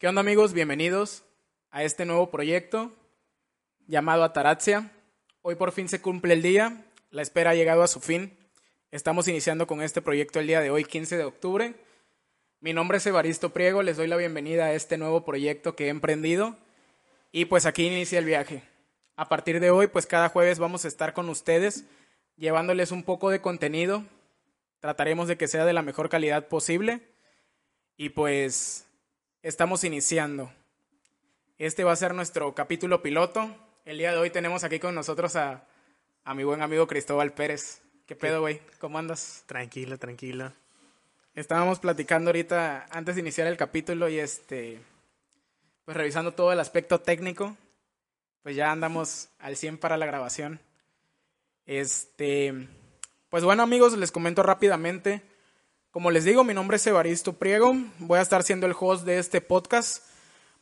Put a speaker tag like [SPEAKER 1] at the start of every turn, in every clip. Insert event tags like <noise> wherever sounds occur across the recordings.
[SPEAKER 1] ¿Qué onda amigos? Bienvenidos a este nuevo proyecto llamado Ataraxia. Hoy por fin se cumple el día, la espera ha llegado a su fin. Estamos iniciando con este proyecto el día de hoy, 15 de octubre. Mi nombre es Evaristo Priego, les doy la bienvenida a este nuevo proyecto que he emprendido y pues aquí inicia el viaje. A partir de hoy, pues cada jueves vamos a estar con ustedes llevándoles un poco de contenido. Trataremos de que sea de la mejor calidad posible y pues estamos iniciando. Este va a ser nuestro capítulo piloto. El día de hoy tenemos aquí con nosotros a, a mi buen amigo Cristóbal Pérez. ¿Qué pedo, güey? ¿Cómo andas?
[SPEAKER 2] Tranquilo, tranquilo.
[SPEAKER 1] Estábamos platicando ahorita antes de iniciar el capítulo y este, pues revisando todo el aspecto técnico. Pues ya andamos al 100 para la grabación. Este, pues bueno amigos, les comento rápidamente. Como les digo, mi nombre es Evaristo Priego. Voy a estar siendo el host de este podcast.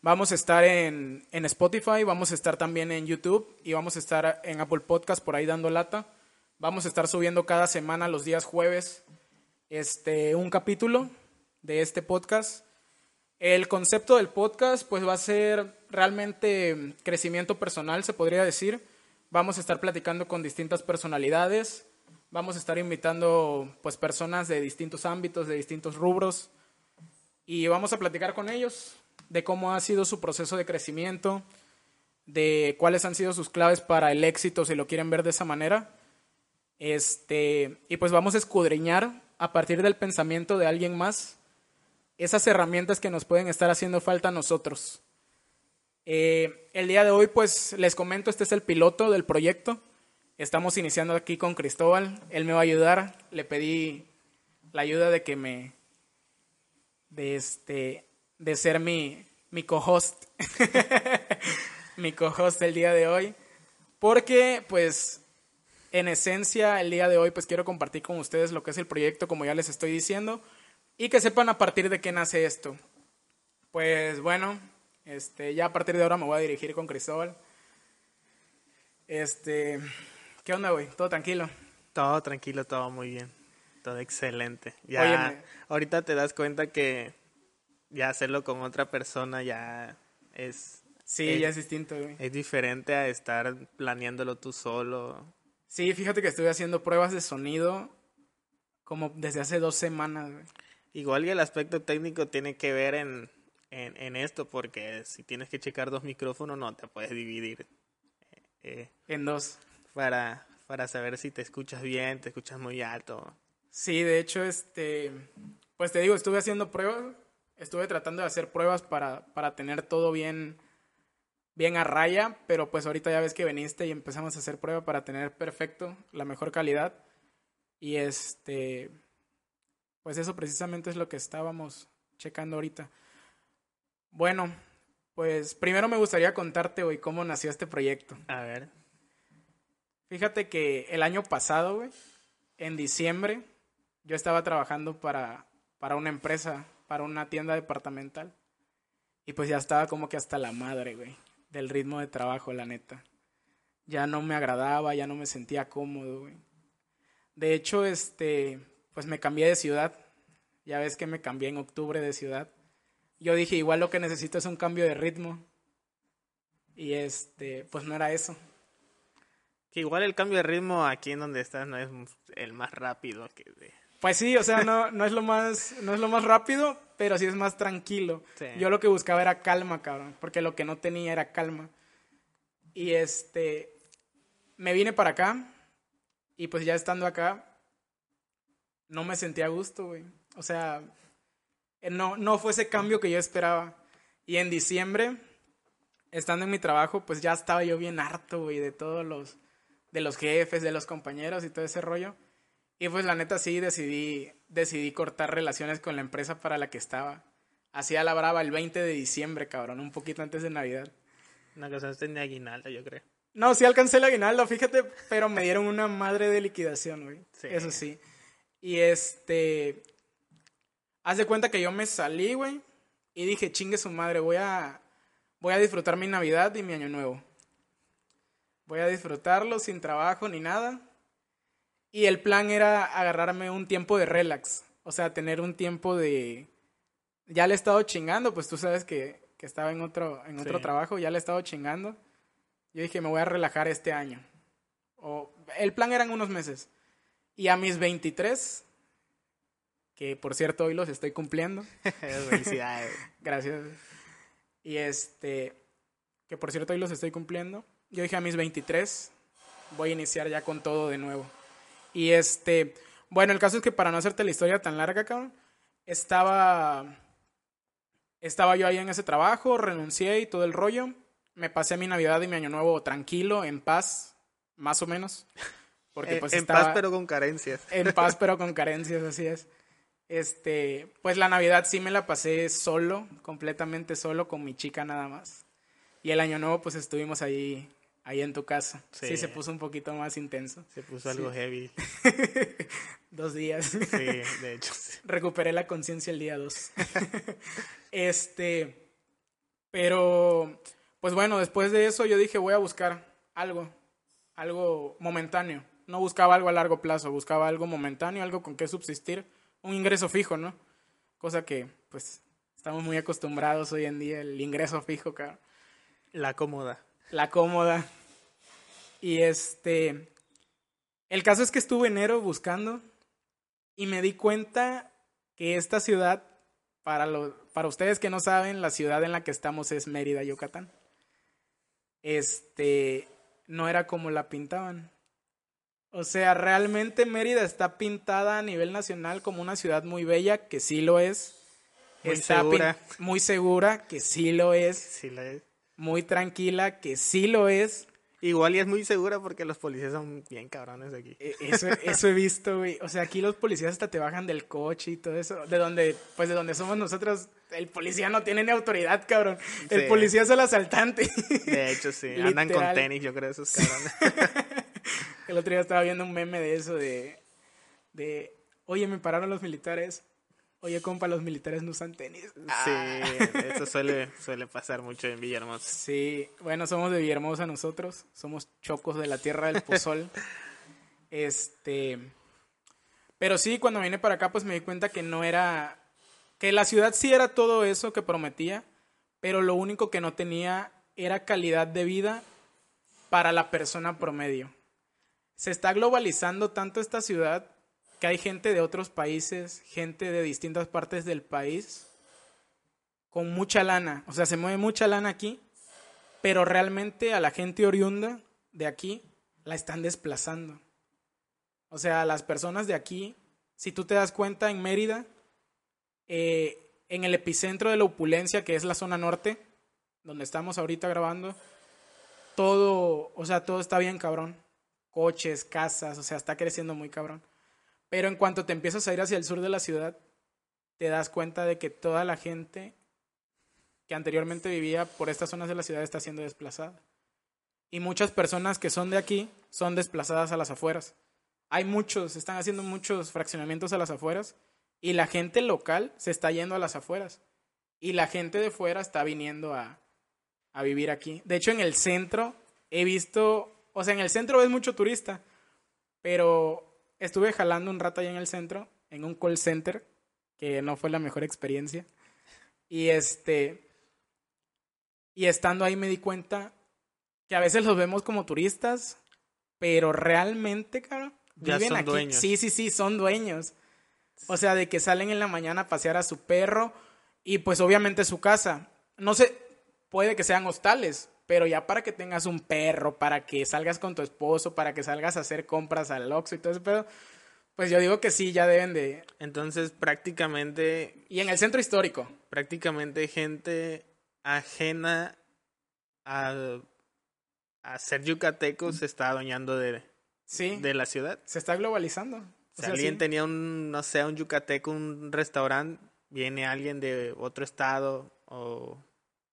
[SPEAKER 1] Vamos a estar en, en, Spotify, vamos a estar también en YouTube y vamos a estar en Apple Podcast por ahí dando lata. Vamos a estar subiendo cada semana los días jueves este, un capítulo de este podcast. El concepto del podcast pues va a ser realmente crecimiento personal, se podría decir. Vamos a estar platicando con distintas personalidades, vamos a estar invitando pues personas de distintos ámbitos, de distintos rubros y vamos a platicar con ellos de cómo ha sido su proceso de crecimiento, de cuáles han sido sus claves para el éxito, si lo quieren ver de esa manera. Este, y pues vamos a escudriñar a partir del pensamiento de alguien más esas herramientas que nos pueden estar haciendo falta a nosotros. Eh, el día de hoy, pues les comento, este es el piloto del proyecto. Estamos iniciando aquí con Cristóbal. Él me va a ayudar. Le pedí la ayuda de que me. de este. de ser mi, mi co-host. <laughs> mi co-host el día de hoy. Porque, pues, en esencia, el día de hoy, pues quiero compartir con ustedes lo que es el proyecto, como ya les estoy diciendo. Y que sepan a partir de qué nace esto. Pues bueno, este, ya a partir de ahora me voy a dirigir con Cristóbal. Este, ¿qué onda, güey? ¿Todo tranquilo?
[SPEAKER 2] Todo tranquilo, todo muy bien. Todo excelente. Ya Óyeme. ahorita te das cuenta que ya hacerlo con otra persona ya es
[SPEAKER 1] Sí,
[SPEAKER 2] es,
[SPEAKER 1] ya es distinto, güey.
[SPEAKER 2] Es diferente a estar planeándolo tú solo.
[SPEAKER 1] Sí, fíjate que estoy haciendo pruebas de sonido como desde hace dos semanas, güey.
[SPEAKER 2] Igual que el aspecto técnico tiene que ver en, en, en, esto, porque si tienes que checar dos micrófonos, no te puedes dividir
[SPEAKER 1] eh, en dos.
[SPEAKER 2] Para, para saber si te escuchas bien, te escuchas muy alto.
[SPEAKER 1] Sí, de hecho, este, pues te digo, estuve haciendo pruebas, estuve tratando de hacer pruebas para, para tener todo bien, bien a raya, pero pues ahorita ya ves que viniste y empezamos a hacer prueba para tener perfecto, la mejor calidad. Y este, pues eso precisamente es lo que estábamos checando ahorita. Bueno, pues primero me gustaría contarte hoy cómo nació este proyecto.
[SPEAKER 2] A ver.
[SPEAKER 1] Fíjate que el año pasado, güey, en diciembre, yo estaba trabajando para, para una empresa, para una tienda departamental. Y pues ya estaba como que hasta la madre, güey, del ritmo de trabajo, la neta. Ya no me agradaba, ya no me sentía cómodo, güey. De hecho, este, pues me cambié de ciudad. Ya ves que me cambié en octubre de ciudad. Yo dije, igual lo que necesito es un cambio de ritmo. Y este, pues no era eso.
[SPEAKER 2] Que igual el cambio de ritmo aquí en donde estás no es el más rápido que de...
[SPEAKER 1] Pues sí, o sea, no, no es lo más, no es lo más rápido, pero sí es más tranquilo.
[SPEAKER 2] Sí.
[SPEAKER 1] Yo lo que buscaba era calma, cabrón, porque lo que no tenía era calma. Y este, me vine para acá y pues ya estando acá, no me sentía a gusto, güey. O sea, no, no fue ese cambio que yo esperaba. Y en diciembre, estando en mi trabajo, pues ya estaba yo bien harto, güey, de todos los, de los jefes, de los compañeros y todo ese rollo. Y pues la neta sí decidí, decidí cortar relaciones con la empresa para la que estaba. hacía la brava el 20 de diciembre, cabrón, un poquito antes de Navidad.
[SPEAKER 2] Cosa es tener aguinaldo, yo creo.
[SPEAKER 1] No, sí alcancé el aguinaldo, fíjate, pero me dieron una madre de liquidación, güey. Eso sí. Y este. Haz de cuenta que yo me salí, güey. Y dije, chingue su madre, voy a. Voy a disfrutar mi Navidad y mi Año Nuevo. Voy a disfrutarlo sin trabajo ni nada. Y el plan era agarrarme un tiempo de relax. O sea, tener un tiempo de. Ya le he estado chingando, pues tú sabes que, que estaba en otro, en otro trabajo, ya le he estado chingando. Yo dije, me voy a relajar este año. O, el plan eran unos meses. Y a mis 23, que por cierto hoy los estoy cumpliendo. <laughs>
[SPEAKER 2] Felicidades. <laughs>
[SPEAKER 1] Gracias. Y este, que por cierto hoy los estoy cumpliendo. Yo dije a mis 23, voy a iniciar ya con todo de nuevo. Y este, bueno, el caso es que para no hacerte la historia tan larga, cabrón, estaba, estaba yo ahí en ese trabajo, renuncié y todo el rollo me pasé mi Navidad y mi Año Nuevo tranquilo, en paz, más o menos.
[SPEAKER 2] Porque, pues, en paz pero con carencias.
[SPEAKER 1] En paz pero con carencias, así es. Este, pues la Navidad sí me la pasé solo, completamente solo, con mi chica nada más. Y el Año Nuevo pues estuvimos ahí, ahí en tu casa. Sí, se puso un poquito más intenso.
[SPEAKER 2] Se puso algo heavy. <laughs>
[SPEAKER 1] dos días.
[SPEAKER 2] Sí, de hecho. <laughs>
[SPEAKER 1] Recuperé la conciencia el día dos. <laughs> este, pero pues bueno, después de eso yo dije, voy a buscar algo, algo momentáneo. No buscaba algo a largo plazo, buscaba algo momentáneo, algo con que subsistir, un ingreso fijo, ¿no? Cosa que, pues, estamos muy acostumbrados hoy en día, el ingreso fijo, cara.
[SPEAKER 2] La cómoda.
[SPEAKER 1] La cómoda. Y este, el caso es que estuve enero buscando y me di cuenta que esta ciudad, para, lo, para ustedes que no saben, la ciudad en la que estamos es Mérida, Yucatán este, no era como la pintaban. O sea, realmente Mérida está pintada a nivel nacional como una ciudad muy bella, que sí lo es.
[SPEAKER 2] Muy segura.
[SPEAKER 1] Muy segura, que sí lo es.
[SPEAKER 2] Sí lo es.
[SPEAKER 1] Muy tranquila, que sí lo es.
[SPEAKER 2] Igual y es muy segura porque los policías son bien cabrones aquí.
[SPEAKER 1] E, eso, eso he visto, güey. O sea, aquí los policías hasta te bajan del coche y todo eso. De donde, pues de donde somos nosotros, el policía no tiene ni autoridad, cabrón. El policía es el asaltante.
[SPEAKER 2] De hecho, sí. <laughs> Andan con tenis, yo creo, esos cabrones. <laughs>
[SPEAKER 1] el otro día estaba viendo un meme de eso, de, de, oye, me pararon los militares. Oye, compa, los militares no usan tenis. Sí,
[SPEAKER 2] ah. eso suele, <laughs> suele pasar mucho en Villahermosa.
[SPEAKER 1] Sí, bueno, somos de Villahermosa nosotros. Somos chocos de la tierra del pozol. <laughs> este. Pero sí, cuando vine para acá, pues me di cuenta que no era. Que la ciudad sí era todo eso que prometía, pero lo único que no tenía era calidad de vida para la persona promedio. Se está globalizando tanto esta ciudad que hay gente de otros países, gente de distintas partes del país, con mucha lana. O sea, se mueve mucha lana aquí, pero realmente a la gente oriunda de aquí la están desplazando. O sea, las personas de aquí, si tú te das cuenta, en Mérida, eh, en el epicentro de la opulencia, que es la zona norte, donde estamos ahorita grabando, todo, o sea, todo está bien cabrón. Coches, casas, o sea, está creciendo muy cabrón. Pero en cuanto te empiezas a ir hacia el sur de la ciudad, te das cuenta de que toda la gente que anteriormente vivía por estas zonas de la ciudad está siendo desplazada. Y muchas personas que son de aquí son desplazadas a las afueras. Hay muchos, están haciendo muchos fraccionamientos a las afueras y la gente local se está yendo a las afueras. Y la gente de fuera está viniendo a, a vivir aquí. De hecho, en el centro he visto, o sea, en el centro ves mucho turista, pero estuve jalando un rato allá en el centro, en un call center, que no fue la mejor experiencia. Y este. Y estando ahí me di cuenta que a veces los vemos como turistas, pero realmente, cara,
[SPEAKER 2] viven aquí. Dueños.
[SPEAKER 1] Sí, sí, sí, son dueños. O sea, de que salen en la mañana a pasear a su perro y pues obviamente su casa. No sé, puede que sean hostales, pero ya para que tengas un perro, para que salgas con tu esposo, para que salgas a hacer compras al Oxxo y todo eso, pero pues yo digo que sí, ya deben de...
[SPEAKER 2] Entonces prácticamente...
[SPEAKER 1] Y en el centro histórico.
[SPEAKER 2] Prácticamente gente ajena a, a ser yucateco se está adueñando de,
[SPEAKER 1] sí,
[SPEAKER 2] de la ciudad.
[SPEAKER 1] Se está globalizando.
[SPEAKER 2] si alguien tenía un, no sé, un yucateco, un restaurante, viene alguien de otro estado o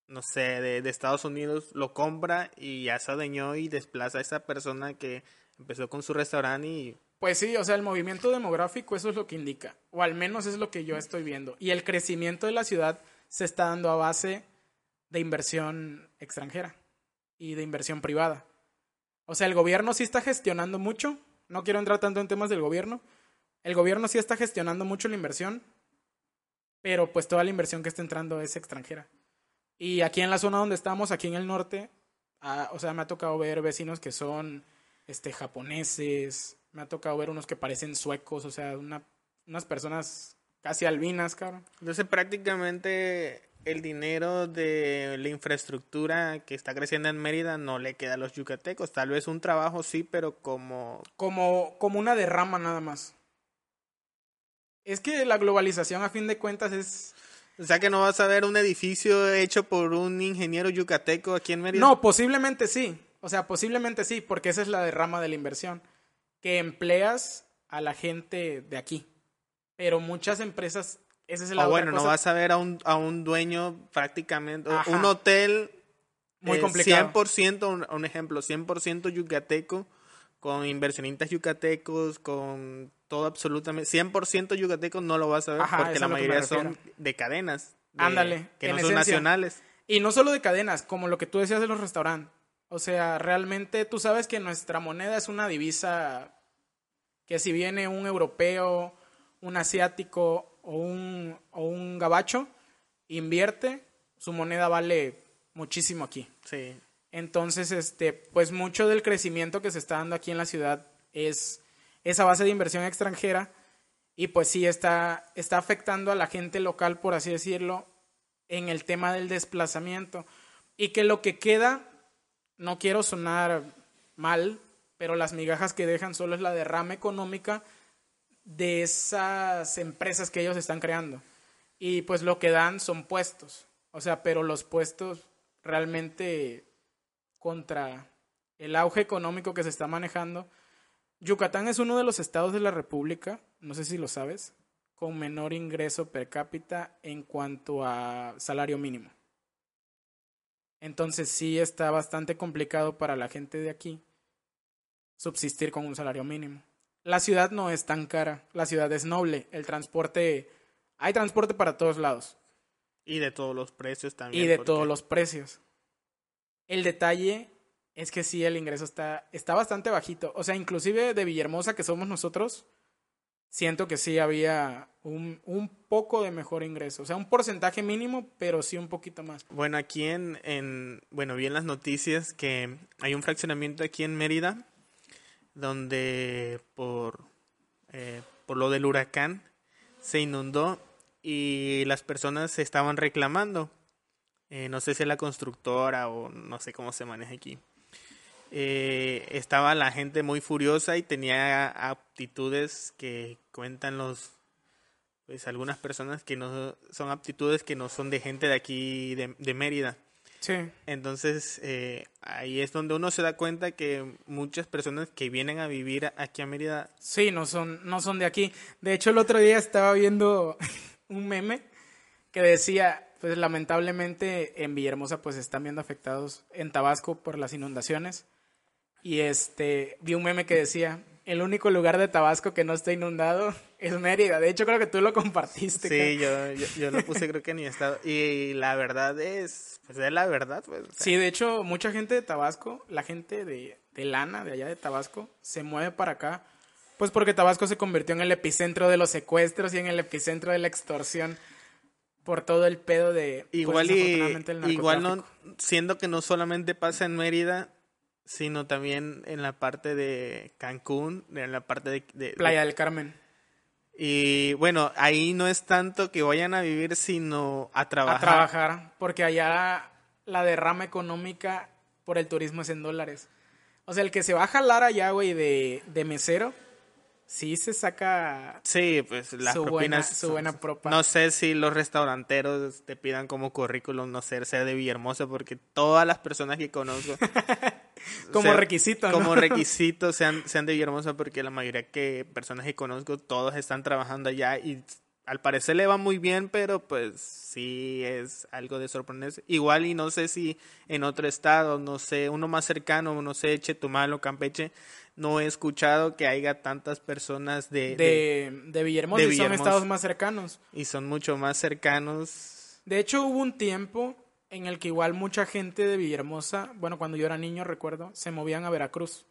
[SPEAKER 2] no sé, de, Estados Unidos, lo compra y ya se adueñó y desplaza a esa persona que empezó con su restaurante y...
[SPEAKER 1] Pues sí, o sea, el movimiento demográfico eso es lo que indica, o al menos es lo que yo estoy viendo. Y el crecimiento de la ciudad se está dando a base de inversión extranjera y de inversión privada. O sea, el gobierno sí está gestionando mucho, no quiero entrar tanto en temas del gobierno, el gobierno sí está gestionando mucho la inversión, pero pues toda la inversión que está entrando es extranjera. Y aquí en la zona donde estamos, aquí en el norte, ah, o sea, me ha tocado ver vecinos que son este, japoneses, me ha tocado ver unos que parecen suecos, o sea, una, unas personas casi albinas, cabrón.
[SPEAKER 2] Entonces prácticamente el dinero de la infraestructura que está creciendo en Mérida no le queda a los yucatecos. Tal vez un trabajo sí, pero como...
[SPEAKER 1] Como, como una derrama nada más. Es que la globalización a fin de cuentas es
[SPEAKER 2] o sea que no vas a ver un edificio hecho por un ingeniero yucateco aquí en Mérida.
[SPEAKER 1] No, posiblemente sí. O sea, posiblemente sí, porque esa es la derrama de la inversión. Que empleas a la gente de aquí. Pero muchas empresas, ese es el
[SPEAKER 2] O bueno, no vas a ver a un, a un dueño prácticamente, un hotel muy eh, complicado. 100%, un, un ejemplo, 100% yucateco, con inversionistas yucatecos, con todo absolutamente, 100% yucatecos no lo vas a ver porque la mayoría son de cadenas.
[SPEAKER 1] Ándale.
[SPEAKER 2] Que no son nacionales.
[SPEAKER 1] Y no solo de cadenas, como lo que tú decías de los restaurantes. O sea, realmente tú sabes que nuestra moneda es una divisa que si viene un europeo, un asiático o un, o un gabacho, invierte, su moneda vale muchísimo aquí.
[SPEAKER 2] Sí.
[SPEAKER 1] Entonces, este, pues mucho del crecimiento que se está dando aquí en la ciudad es esa base de inversión extranjera y pues sí está, está afectando a la gente local, por así decirlo, en el tema del desplazamiento. Y que lo que queda, no quiero sonar mal, pero las migajas que dejan solo es la derrama económica de esas empresas que ellos están creando. Y pues lo que dan son puestos. O sea, pero los puestos realmente contra el auge económico que se está manejando, Yucatán es uno de los estados de la República, no sé si lo sabes, con menor ingreso per cápita en cuanto a salario mínimo. Entonces sí está bastante complicado para la gente de aquí subsistir con un salario mínimo. La ciudad no es tan cara, la ciudad es noble, el transporte, hay transporte para todos lados.
[SPEAKER 2] Y de todos los precios también.
[SPEAKER 1] Y de todos los precios. El detalle es que sí, el ingreso está, está bastante bajito. O sea, inclusive de Villahermosa, que somos nosotros, siento que sí había un, un, poco de mejor ingreso. O sea, un porcentaje mínimo, pero sí un poquito más.
[SPEAKER 2] Bueno, aquí en, en bueno, vi en las noticias que hay un fraccionamiento aquí en Mérida, donde por, eh, por lo del huracán se inundó y las personas se estaban reclamando. Eh, no sé si la constructora o no sé cómo se maneja aquí eh, estaba la gente muy furiosa y tenía aptitudes que cuentan los pues algunas personas que no son aptitudes que no son de gente de aquí de, Mérida.
[SPEAKER 1] Sí.
[SPEAKER 2] Entonces eh, ahí es donde uno se da cuenta que muchas personas que vienen a vivir aquí a Mérida
[SPEAKER 1] sí no son no son de aquí. De hecho el otro día estaba viendo <laughs> un meme que decía pues lamentablemente en Villahermosa pues están viendo afectados en Tabasco por las inundaciones y este, vi un meme que decía, el único lugar de Tabasco que no está inundado es Mérida. De hecho, creo que tú lo compartiste.
[SPEAKER 2] Sí, yo, yo, lo puse creo que en mi estado. Y la verdad es, pues es la verdad. Pues,
[SPEAKER 1] Sí, de hecho, mucha gente de Tabasco, la gente de, de Lana, de allá de Tabasco, se mueve para acá. Pues porque Tabasco se convirtió en el epicentro de los secuestros y en el epicentro de la extorsión por todo el pedo de
[SPEAKER 2] pues, igual y igual no siendo que no solamente pasa en Mérida sino también en la parte de Cancún, en la parte de...
[SPEAKER 1] Playa del Carmen.
[SPEAKER 2] Y bueno, ahí no es tanto que vayan a vivir, sino a trabajar.
[SPEAKER 1] A trabajar, porque allá la derrama económica por el turismo es en dólares. O sea, el que se va a jalar allá, güey, de, de mesero, sí se saca
[SPEAKER 2] sí pues las
[SPEAKER 1] su propinas buena, su buena propa.
[SPEAKER 2] no sé si los restauranteros te pidan como currículum no sé ser de Villahermosa porque todas las personas que conozco <laughs> <laughs>
[SPEAKER 1] como requisito
[SPEAKER 2] como <laughs> requisito sean sean de Villahermosa porque la mayoría que personas que conozco todos están trabajando allá y al parecer le va muy bien, pero pues sí es algo de sorprenderse. Igual y no sé si en otro estado, no sé, uno más cercano, no sé, Chetumal o Campeche, no he escuchado que haya tantas personas de...
[SPEAKER 1] De, de Villahermosa,
[SPEAKER 2] de
[SPEAKER 1] y son
[SPEAKER 2] Villahermosa.
[SPEAKER 1] estados más cercanos.
[SPEAKER 2] Y son mucho más cercanos.
[SPEAKER 1] De hecho, hubo un tiempo en el que igual mucha gente de Villahermosa, bueno, cuando yo era niño recuerdo, se movían a Veracruz.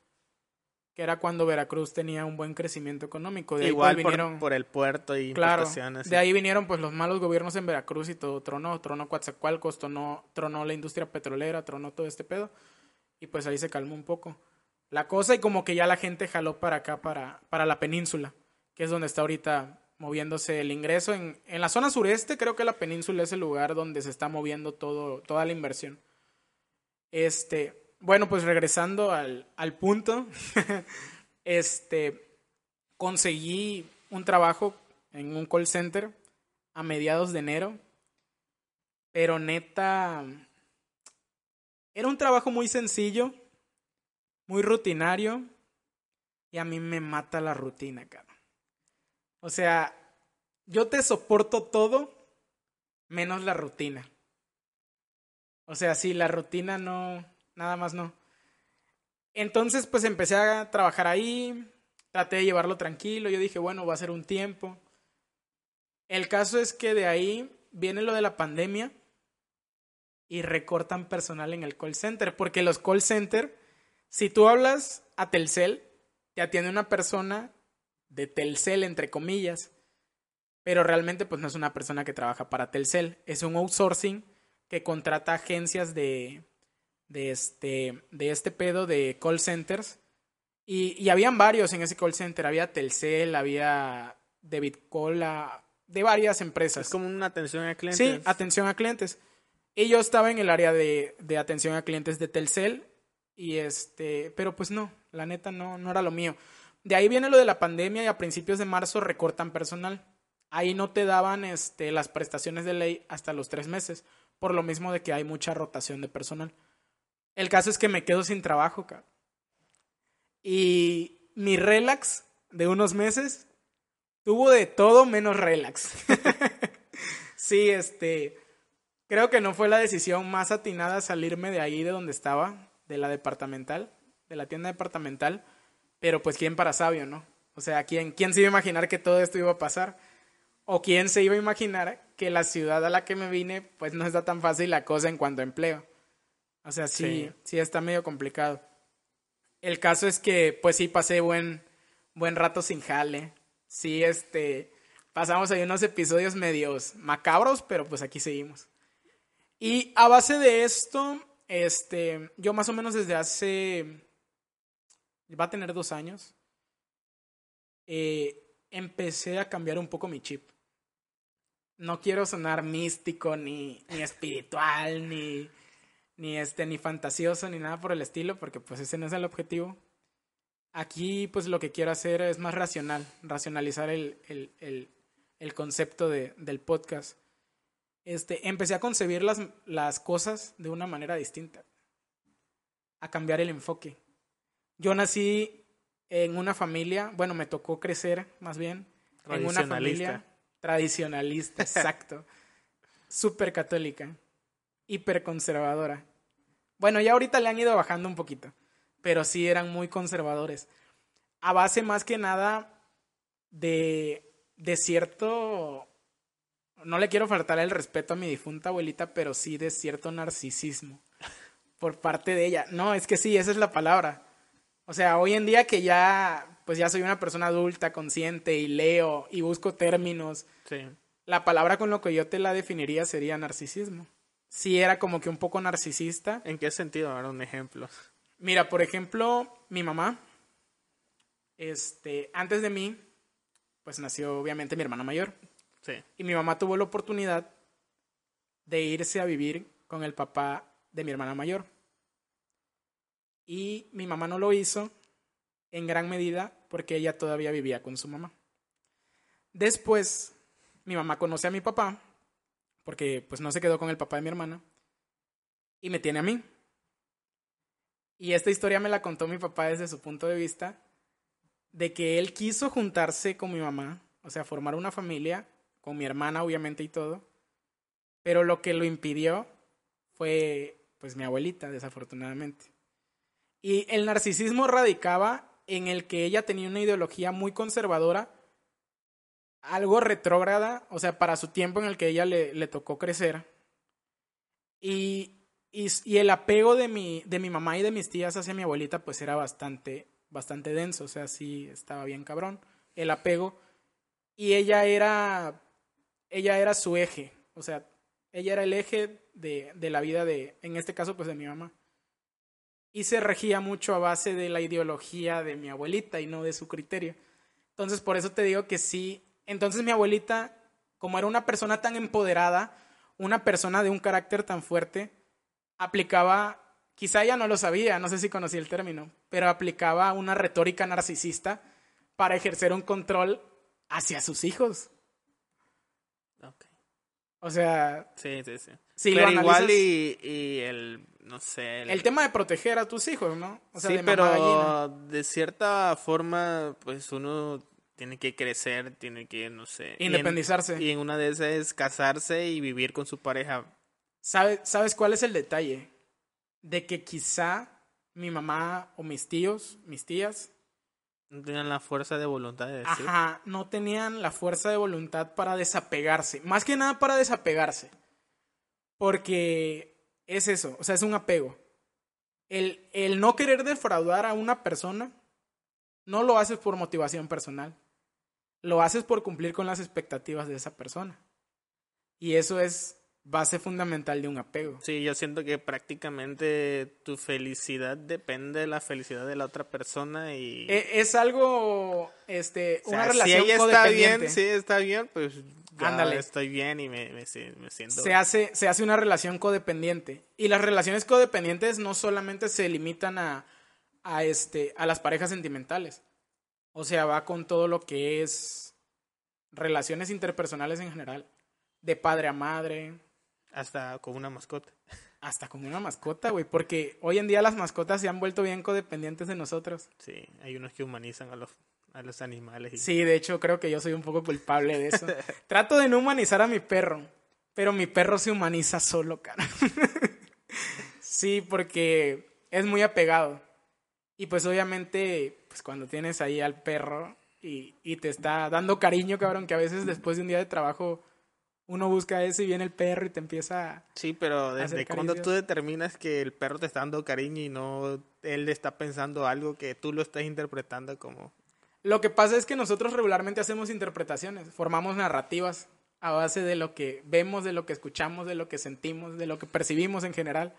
[SPEAKER 1] Que era cuando Veracruz tenía un buen crecimiento económico. De ahí
[SPEAKER 2] Igual
[SPEAKER 1] pues,
[SPEAKER 2] por,
[SPEAKER 1] vinieron...
[SPEAKER 2] por el puerto y
[SPEAKER 1] Claro,
[SPEAKER 2] importaciones.
[SPEAKER 1] de ahí vinieron pues los malos gobiernos en Veracruz y todo tronó, tronó Coatzacoalcos, tronó, tronó la industria petrolera, tronó todo este pedo y pues ahí se calmó un poco la cosa y como que ya la gente jaló para acá, para, para la península, que es donde está ahorita moviéndose el ingreso. En, en la zona sureste creo que la península es el lugar donde se está moviendo todo, toda la inversión. Este, bueno, pues regresando al, al punto, <laughs> este, conseguí un trabajo en un call center a mediados de enero, pero neta, era un trabajo muy sencillo, muy rutinario, y a mí me mata la rutina, cara. O sea, yo te soporto todo menos la rutina. O sea, sí, la rutina no, nada más no. Entonces, pues empecé a trabajar ahí, traté de llevarlo tranquilo, yo dije, bueno, va a ser un tiempo. El caso es que de ahí viene lo de la pandemia y recortan personal en el call center, porque los call center, si tú hablas a Telcel, te atiende una persona de Telcel, entre comillas, pero realmente pues no es una persona que trabaja para Telcel, es un outsourcing que contrata agencias de, de, este, de este pedo de call centers. Y, y habían varios en ese call center, había Telcel, había David Cola, de varias empresas.
[SPEAKER 2] Es como una atención a clientes.
[SPEAKER 1] Sí, atención a clientes. Y yo estaba en el área de, de atención a clientes de Telcel. Y este, pero pues no, la neta no, no era lo mío. De ahí viene lo de la pandemia y a principios de marzo recortan personal. Ahí no te daban este, las prestaciones de ley hasta los tres meses, por lo mismo de que hay mucha rotación de personal. El caso es que me quedo sin trabajo, cabrón. Y mi relax de unos meses tuvo de todo menos relax. <laughs> sí, este, creo que no fue la decisión más atinada salirme de ahí de donde estaba, de la departamental, de la tienda departamental, pero pues quién para sabio, ¿no? O sea, ¿quién, quién se iba a imaginar que todo esto iba a pasar? ¿O quién se iba a imaginar que la ciudad a la que me vine, pues no está tan fácil la cosa en cuanto a empleo? O sea, sí, sí, sí está medio complicado. El caso es que, pues sí, pasé buen, buen rato sin jale. Sí, este, pasamos ahí unos episodios medios macabros, pero pues aquí seguimos. Y a base de esto, este, yo más o menos desde hace, va a tener dos años, eh, empecé a cambiar un poco mi chip. No quiero sonar místico, ni, ni espiritual, <laughs> ni, ni, este, ni fantasioso, ni nada por el estilo, porque pues ese no es el objetivo. Aquí pues lo que quiero hacer es más racional, racionalizar el, el, el, el concepto de, del podcast. Este, empecé a concebir las, las cosas de una manera distinta, a cambiar el enfoque. Yo nací en una familia, bueno, me tocó crecer más bien en una familia tradicionalista, <laughs> exacto, súper católica, hiper conservadora. Bueno, ya ahorita le han ido bajando un poquito, pero sí eran muy conservadores. A base más que nada de, de cierto, no le quiero faltar el respeto a mi difunta abuelita, pero sí de cierto narcisismo por parte de ella. No, es que sí, esa es la palabra. O sea, hoy en día que ya, pues ya soy una persona adulta, consciente y leo y busco términos,
[SPEAKER 2] sí.
[SPEAKER 1] la palabra con lo que yo te la definiría sería narcisismo. Sí era como que un poco narcisista.
[SPEAKER 2] ¿En qué sentido? Ahora un ejemplo.
[SPEAKER 1] Mira, por ejemplo, mi mamá, este, antes de mí, pues nació obviamente mi hermana mayor.
[SPEAKER 2] Sí.
[SPEAKER 1] Y mi mamá tuvo la oportunidad de irse a vivir con el papá de mi hermana mayor. Y mi mamá no lo hizo en gran medida porque ella todavía vivía con su mamá. Después, mi mamá conoce a mi papá, porque pues no se quedó con el papá de mi hermana, y me tiene a mí. Y esta historia me la contó mi papá desde su punto de vista, de que él quiso juntarse con mi mamá, o sea, formar una familia con mi hermana obviamente y todo. Pero lo que lo impidió fue pues mi abuelita, desafortunadamente. Y el narcisismo radicaba en el que ella tenía una ideología muy conservadora, algo retrógrada, o sea, para su tiempo en el que ella le, tocó crecer. Y, y, y, el apego de mi, de mi mamá y de mis tías hacia mi abuelita, pues era bastante, bastante denso, o sea, sí estaba bien cabrón el apego. Y ella era, ella era su eje, o sea, ella era el eje de, de la vida de, en este caso, pues de mi mamá. Y se regía mucho a base de la ideología de mi abuelita y no de su criterio. Entonces, por eso te digo que sí. Entonces, mi abuelita, como era una persona tan empoderada, una persona de un carácter tan fuerte, aplicaba, quizá ella no lo sabía, no sé si conocía el término, pero aplicaba una retórica narcisista para ejercer un control hacia sus hijos. O sea,
[SPEAKER 2] Sí, sí, sí.
[SPEAKER 1] si
[SPEAKER 2] pero
[SPEAKER 1] lo
[SPEAKER 2] igual y, y el, no sé.
[SPEAKER 1] el tema de proteger a tus hijos, ¿no? O sea,
[SPEAKER 2] sí,
[SPEAKER 1] de mamá gallina.
[SPEAKER 2] pero de cierta forma, pues uno tiene que crecer, tiene que, no sé. y en-
[SPEAKER 1] Independizarse.
[SPEAKER 2] Y en, una de esas es casarse y vivir con su pareja.
[SPEAKER 1] ¿Sabe- ¿Sabes cuál es el detalle? De que quizá mi mamá o mis tíos, mis tías,
[SPEAKER 2] No tienen la fuerza de voluntad de decir.
[SPEAKER 1] ajá, no tenían la fuerza de voluntad para desapegarse. Más que nada para desapegarse. Porque es eso, o sea, es un apego. El, el no querer defraudar a una persona, no lo haces por motivación personal. Lo haces por cumplir con las expectativas de esa persona. Y eso es base fundamental de un apego.
[SPEAKER 2] Sí, yo siento que prácticamente tu felicidad depende de la felicidad de la otra persona y...
[SPEAKER 1] E- Es algo, este,
[SPEAKER 2] o sea,
[SPEAKER 1] una relación
[SPEAKER 2] si ella está bien, sí, está bien, pues
[SPEAKER 1] Ándale.
[SPEAKER 2] estoy bien y me, me, si- me siento...
[SPEAKER 1] se hace, se hace una relación codependiente. Y las relaciones codependientes no solamente se limitan a, a, este, a las parejas sentimentales. O sea, va con todo lo que es relaciones interpersonales en general. De padre a madre,
[SPEAKER 2] Hasta con una mascota.
[SPEAKER 1] hasta con una mascota, güey. Porque hoy en día las mascotas se han vuelto bien codependientes de nosotros.
[SPEAKER 2] Sí, hay unos que humanizan a los, a los animales. Y...
[SPEAKER 1] Sí, de hecho creo que yo soy un poco culpable de eso. <laughs> Trato de no humanizar a mi perro, pero mi perro se humaniza solo, cara. <laughs> sí, porque es muy apegado. Y pues obviamente, pues cuando tienes ahí al perro y, y te está dando cariño, cabrón, que a veces después de un día de trabajo uno busca eso y viene el perro y te empieza a...
[SPEAKER 2] Sí, pero desde cuando
[SPEAKER 1] caricias.
[SPEAKER 2] tú determinas que el perro te está dando cariño y no él está pensando algo que tú lo estás interpretando como...
[SPEAKER 1] Lo que pasa es que nosotros regularmente hacemos interpretaciones, formamos narrativas a base de lo que vemos, de lo que escuchamos, de lo que sentimos, de lo que percibimos en general.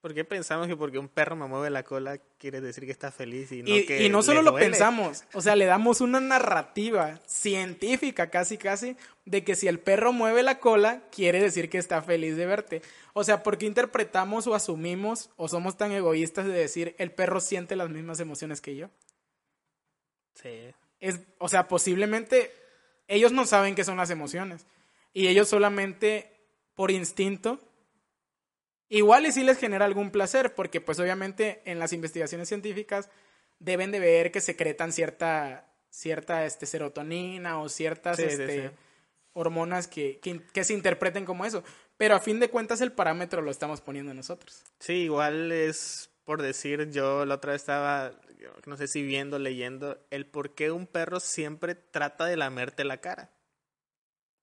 [SPEAKER 2] ¿Por qué pensamos que porque un perro me mueve la cola quiere decir que está feliz y no
[SPEAKER 1] Y,
[SPEAKER 2] que
[SPEAKER 1] y no solo lo
[SPEAKER 2] duele?
[SPEAKER 1] pensamos, o sea, le damos una narrativa científica casi casi de que si el perro mueve la cola, quiere decir que está feliz de verte. O sea, ¿por qué interpretamos o asumimos o somos tan egoístas de decir el perro siente las mismas emociones que yo?
[SPEAKER 2] Sí.
[SPEAKER 1] Es, o sea, posiblemente ellos no saben qué son las emociones. Y ellos solamente por instinto, igual y sí les genera algún placer, porque pues obviamente en las investigaciones científicas deben de ver que secretan cierta, cierta este, serotonina o ciertas
[SPEAKER 2] Sí, sí,
[SPEAKER 1] este,
[SPEAKER 2] sí.
[SPEAKER 1] hormonas que, que, que se interpreten como eso. Pero a fin de cuentas el parámetro lo estamos poniendo nosotros.
[SPEAKER 2] Sí, igual es por decir, yo la otra vez estaba, no sé si viendo, leyendo, el por qué un perro siempre trata de lamerte la cara.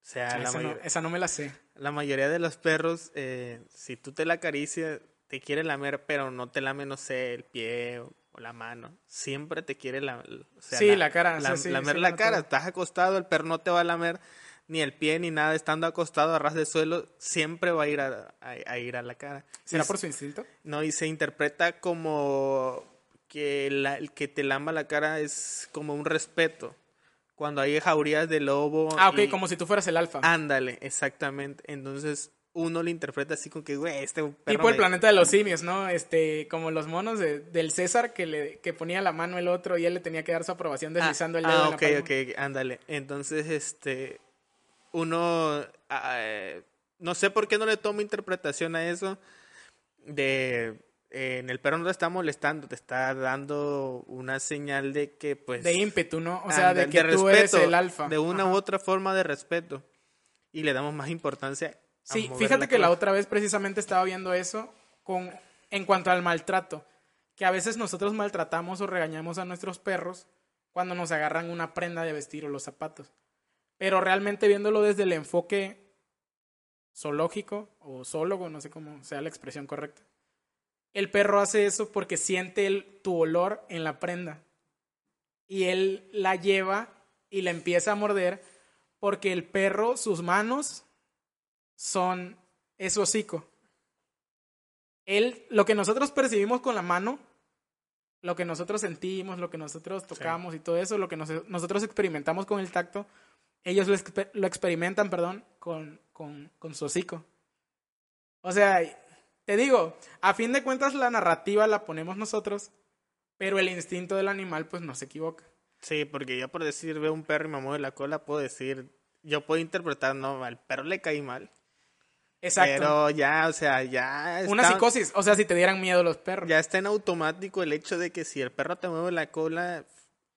[SPEAKER 2] O sea, la,
[SPEAKER 1] Esa no, esa no me la sé.
[SPEAKER 2] la mayoría de los perros, eh, si tú te la acaricias, te quiere lamer, pero no te lame, no sé, el pie o, o la mano. Siempre te quiere la, o sea,
[SPEAKER 1] Sí, la cara, sí,
[SPEAKER 2] lamer
[SPEAKER 1] sí,
[SPEAKER 2] la cara. Estás acostado, el perro no te va a lamer ni el pie ni nada. Estando acostado a ras de suelo, siempre va a ir a, a- a ir a la cara.
[SPEAKER 1] ¿Será
[SPEAKER 2] Y
[SPEAKER 1] por su instinto?
[SPEAKER 2] no, y se interpreta como que la- el que te lamba la cara es como un respeto. Cuando hay jaurías de lobo.
[SPEAKER 1] Ah, ok,
[SPEAKER 2] y-
[SPEAKER 1] como si tú fueras el alfa.
[SPEAKER 2] Ándale, exactamente. Entonces uno lo interpreta así como que, güey, este perro.
[SPEAKER 1] Tipo el planeta de los simios, ¿no? Este, como los monos de- del César que le que ponía la mano el otro y él le tenía que dar su aprobación
[SPEAKER 2] Ah,
[SPEAKER 1] deslizando el dedo.
[SPEAKER 2] Ah,
[SPEAKER 1] en la
[SPEAKER 2] ok,
[SPEAKER 1] palma.
[SPEAKER 2] ok, ándale. Entonces, este. Uno. ah, eh, no sé por qué no le tomo interpretación a eso. De. En el perro no te está molestando, te está dando una señal de que, pues...
[SPEAKER 1] De ímpetu, ¿no? O sea, de, que tú eres el alfa.
[SPEAKER 2] De una u otra forma de respeto. Y le damos más importancia.
[SPEAKER 1] sí, fíjate que la otra vez precisamente estaba viendo eso con, en cuanto al maltrato. Que a veces nosotros maltratamos o regañamos a nuestros perros cuando nos agarran una prenda de vestir o los zapatos. Pero realmente viéndolo desde el enfoque zoológico o zoólogo, no sé cómo sea la expresión correcta el perro hace eso porque siente el, tu olor en la prenda. Y él la lleva y la empieza a morder porque el perro, sus manos son ese hocico. Él, lo que nosotros percibimos con la mano, lo que nosotros sentimos, lo que nosotros tocamos y todo eso, lo que nosotros experimentamos con el tacto, ellos lo, experimentan, perdón, con, con, con su hocico. O sea, te digo, a fin de cuentas la narrativa la ponemos nosotros, pero el instinto del animal pues no se equivoca.
[SPEAKER 2] Sí, porque yo por decir veo un perro y me mueve la cola, puedo decir, yo puedo interpretar, no, al perro le caí mal. Exacto. Pero ya, o sea, ya.
[SPEAKER 1] Una psicosis, o sea, si te dieran miedo los perros.
[SPEAKER 2] Ya está en automático el hecho de que si el perro te mueve la cola,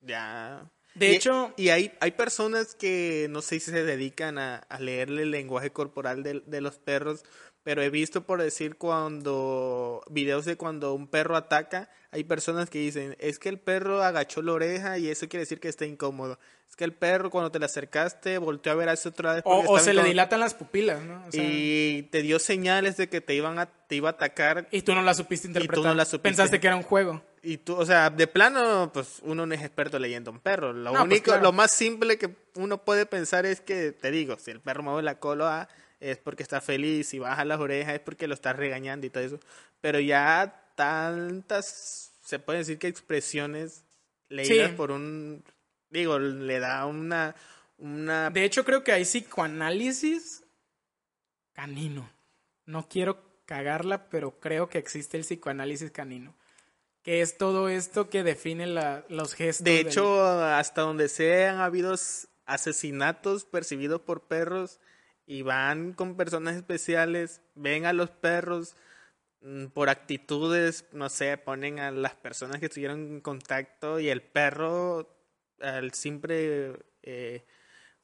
[SPEAKER 2] ya.
[SPEAKER 1] De hecho.
[SPEAKER 2] Y hay, hay personas que no sé si se dedican a, a leerle el lenguaje corporal de, de los perros, pero he visto por decir cuando videos de cuando un perro ataca, hay personas que dicen, es que el perro agachó la oreja y eso quiere decir que está incómodo. Es que el perro cuando te le acercaste volteó a ver hacia otra vez.
[SPEAKER 1] O, se le dilatan las pupilas, ¿no?
[SPEAKER 2] y te dio señales de que te iban a, te iba a atacar.
[SPEAKER 1] Y tú no la supiste interpretar. Y tú no la supiste. Pensaste que era un juego.
[SPEAKER 2] Y tú, o sea, de plano, pues uno no es experto leyendo un perro. Lo pues único, lo más simple que uno puede pensar es que, te digo, si el perro mueve la cola, es porque está feliz, y baja las orejas es porque lo está regañando y todo eso. Pero ya tantas, se puede decir que expresiones leídas por un, digo, le da una, una...
[SPEAKER 1] De hecho creo que hay psicoanálisis canino. No quiero cagarla, pero creo que existe el psicoanálisis canino. Que es todo esto que define la, los gestos.
[SPEAKER 2] De hecho, hasta donde se han habido asesinatos percibidos por perros, y van con personas especiales, ven a los perros mm, por actitudes, no sé, ponen a las personas que estuvieron en contacto y el perro, al simple eh,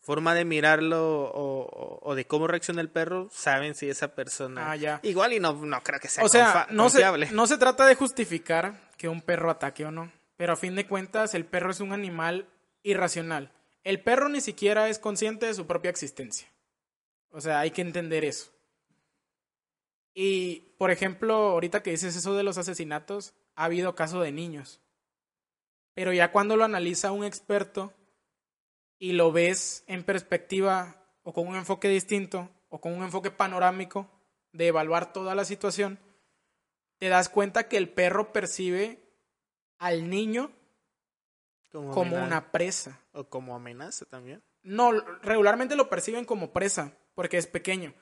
[SPEAKER 2] forma de mirarlo o, de cómo reacciona el perro, saben si esa persona...
[SPEAKER 1] Ah,
[SPEAKER 2] igual y no, no creo que sea
[SPEAKER 1] O sea, no se, no se trata de justificar que un perro ataque o no, pero a fin de cuentas el perro es un animal irracional. El perro ni siquiera es consciente de su propia existencia. O sea, hay que entender eso. Y, por ejemplo, ahorita que dices eso de los asesinatos, ha habido casos de niños. Pero ya cuando lo analiza un experto y lo ves en perspectiva o con un enfoque distinto o con un enfoque panorámico de evaluar toda la situación, te das cuenta que el perro percibe al niño como, una presa.
[SPEAKER 2] O como amenaza también.
[SPEAKER 1] No, regularmente lo perciben como presa porque es pequeño.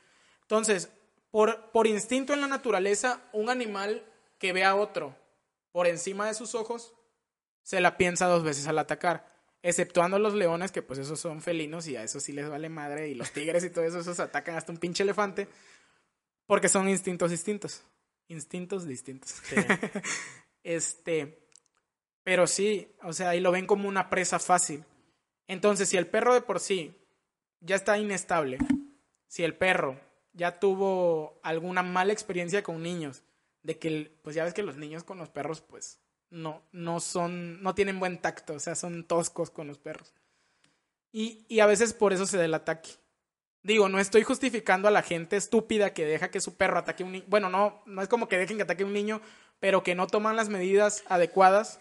[SPEAKER 1] Entonces, por, por instinto en la naturaleza, un animal que ve a otro por encima de sus ojos, se la piensa dos veces al atacar. Exceptuando los leones, que pues esos son felinos y a eso sí les vale madre, y los tigres y todo eso, esos atacan hasta un pinche elefante, porque son instintos distintos. Instintos distintos. <laughs> este, pero sí, o sea, ahí lo ven como una presa fácil. Entonces, si el perro de por sí ya está inestable, si el perro ya tuvo alguna mala experiencia con niños, de que, pues ya ves que los niños con los perros, pues no, no son, no tienen buen tacto, o sea, son toscos con los perros. Y, y a veces por eso se da el ataque. Digo, no estoy justificando a la gente estúpida que deja que su perro ataque a un niño. Bueno, no, no es como que dejen que ataque a un niño, pero que no toman las medidas adecuadas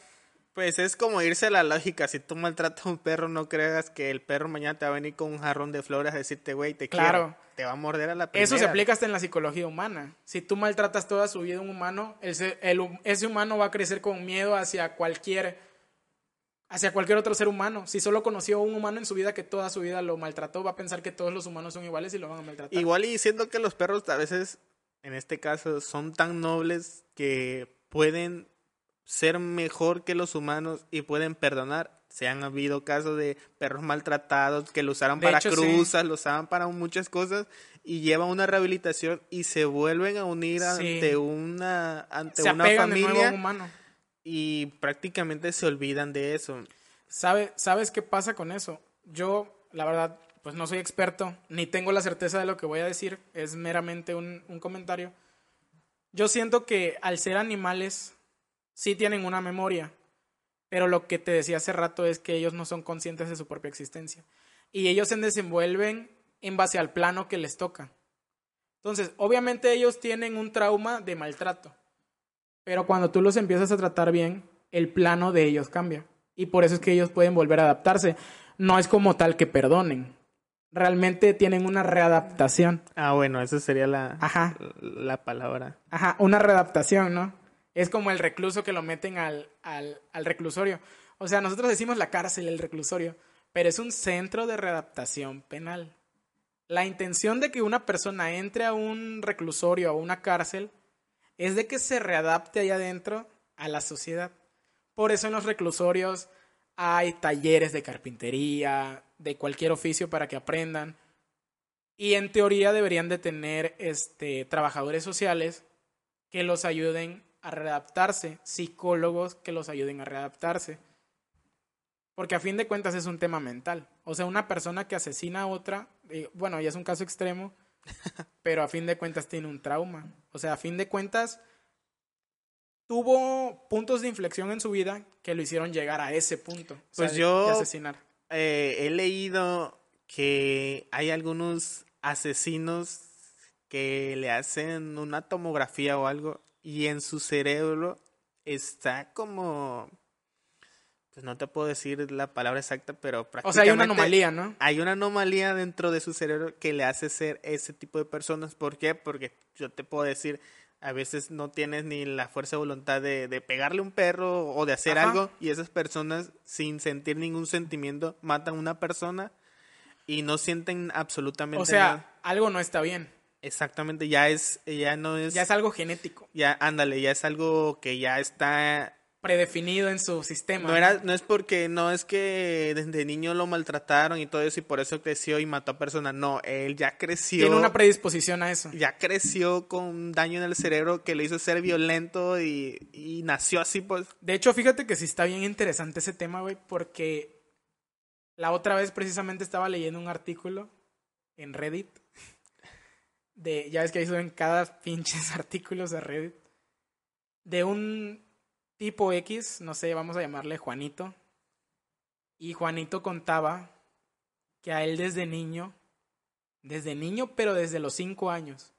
[SPEAKER 2] pues es como irse a la lógica. Si tú maltratas a un perro, no creas que el perro mañana te va a venir con un jarrón de flores a decirte, güey, te claro. Te va a morder a la primera.
[SPEAKER 1] Eso se aplica hasta en la psicología humana. Si tú maltratas toda su vida a un humano, ese humano va a crecer con miedo hacia cualquier, hacia cualquier otro ser humano. Si solo conoció a un humano en su vida que toda su vida lo maltrató, va a pensar que todos los humanos son iguales y lo van a maltratar.
[SPEAKER 2] Igual y diciendo que los perros a veces, en este caso, son tan nobles que pueden ser mejor que los humanos y pueden perdonar. Se han habido casos de perros maltratados que lo usaron para cruzas, lo usaban para muchas cosas y llevan una rehabilitación y se vuelven a unir
[SPEAKER 1] Sí.
[SPEAKER 2] ante una ante
[SPEAKER 1] Se
[SPEAKER 2] una
[SPEAKER 1] apegan de nuevo a
[SPEAKER 2] familia
[SPEAKER 1] un humano.
[SPEAKER 2] y prácticamente se olvidan de eso.
[SPEAKER 1] ¿Sabe, ¿Sabes qué pasa con eso? Yo, la verdad, pues no soy experto, ni tengo la certeza de lo que voy a decir, es meramente un, un comentario. Yo siento que al ser animales, sí tienen una memoria, pero lo que te decía hace rato es que ellos no son conscientes de su propia existencia. Y ellos se desenvuelven en base al plano que les toca. Entonces, obviamente ellos tienen un trauma de maltrato, pero cuando tú los empiezas a tratar bien, el plano de ellos cambia. Y por eso es que ellos pueden volver a adaptarse. No es como tal que perdonen. Realmente tienen una readaptación.
[SPEAKER 2] Ah, bueno, esa sería la,
[SPEAKER 1] Ajá.
[SPEAKER 2] la palabra.
[SPEAKER 1] Ajá, una readaptación, ¿no? Es como el recluso que lo meten al, al, reclusorio. O sea, nosotros decimos la cárcel, el reclusorio, pero es un centro de readaptación penal. La intención de que una persona entre a un reclusorio o a una cárcel es de que se readapte allá adentro a la sociedad. Por eso en los reclusorios hay talleres de carpintería, de cualquier oficio para que aprendan. Y en teoría deberían de tener este, trabajadores sociales que los ayuden a readaptarse, psicólogos que los ayuden a readaptarse. Porque a fin de cuentas es un tema mental. O sea, una persona que asesina a otra, eh, bueno, ya es un caso extremo, <laughs> pero a fin de cuentas tiene un trauma. O sea, a fin de cuentas tuvo puntos de inflexión en su vida que lo hicieron llegar a ese punto. o sea,
[SPEAKER 2] Pues yo-
[SPEAKER 1] de asesinar.
[SPEAKER 2] Eh, he leído que hay algunos asesinos que le hacen una tomografía o algo y en su cerebro está como pues no te puedo decir la palabra exacta, pero
[SPEAKER 1] O sea, hay
[SPEAKER 2] prácticamente
[SPEAKER 1] una anomalía, ¿no?
[SPEAKER 2] hay una anomalía dentro de su cerebro que le hace ser ese tipo de personas. ¿Por qué? Porque yo te puedo decir, a veces no tienes ni la fuerza de voluntad de, de pegarle a un perro o de hacer
[SPEAKER 1] Ajá.
[SPEAKER 2] algo y esas personas sin sentir ningún sentimiento matan a una persona y no sienten absolutamente
[SPEAKER 1] O sea,
[SPEAKER 2] nada.
[SPEAKER 1] algo no está bien.
[SPEAKER 2] Exactamente, ya es, ya no es,
[SPEAKER 1] Ya es algo genético,
[SPEAKER 2] ya, ándale, ya es algo que ya está
[SPEAKER 1] predefinido en su sistema.
[SPEAKER 2] No era, no es porque, no es que desde niño lo maltrataron y todo eso y por eso creció y mató a personas. No, él ya creció.
[SPEAKER 1] Tiene una predisposición a eso.
[SPEAKER 2] ya creció con un daño en el cerebro que le hizo ser violento y, y nació así, pues.
[SPEAKER 1] De hecho, fíjate que sí está bien interesante ese tema, güey, porque la otra vez precisamente estaba leyendo un artículo en Reddit. De, ya ves que ahí suben cada pinches <laughs> artículos de Reddit. De un tipo X, no sé, vamos a llamarle Juanito. Y Juanito contaba que a él desde niño, desde niño, pero desde los cinco años,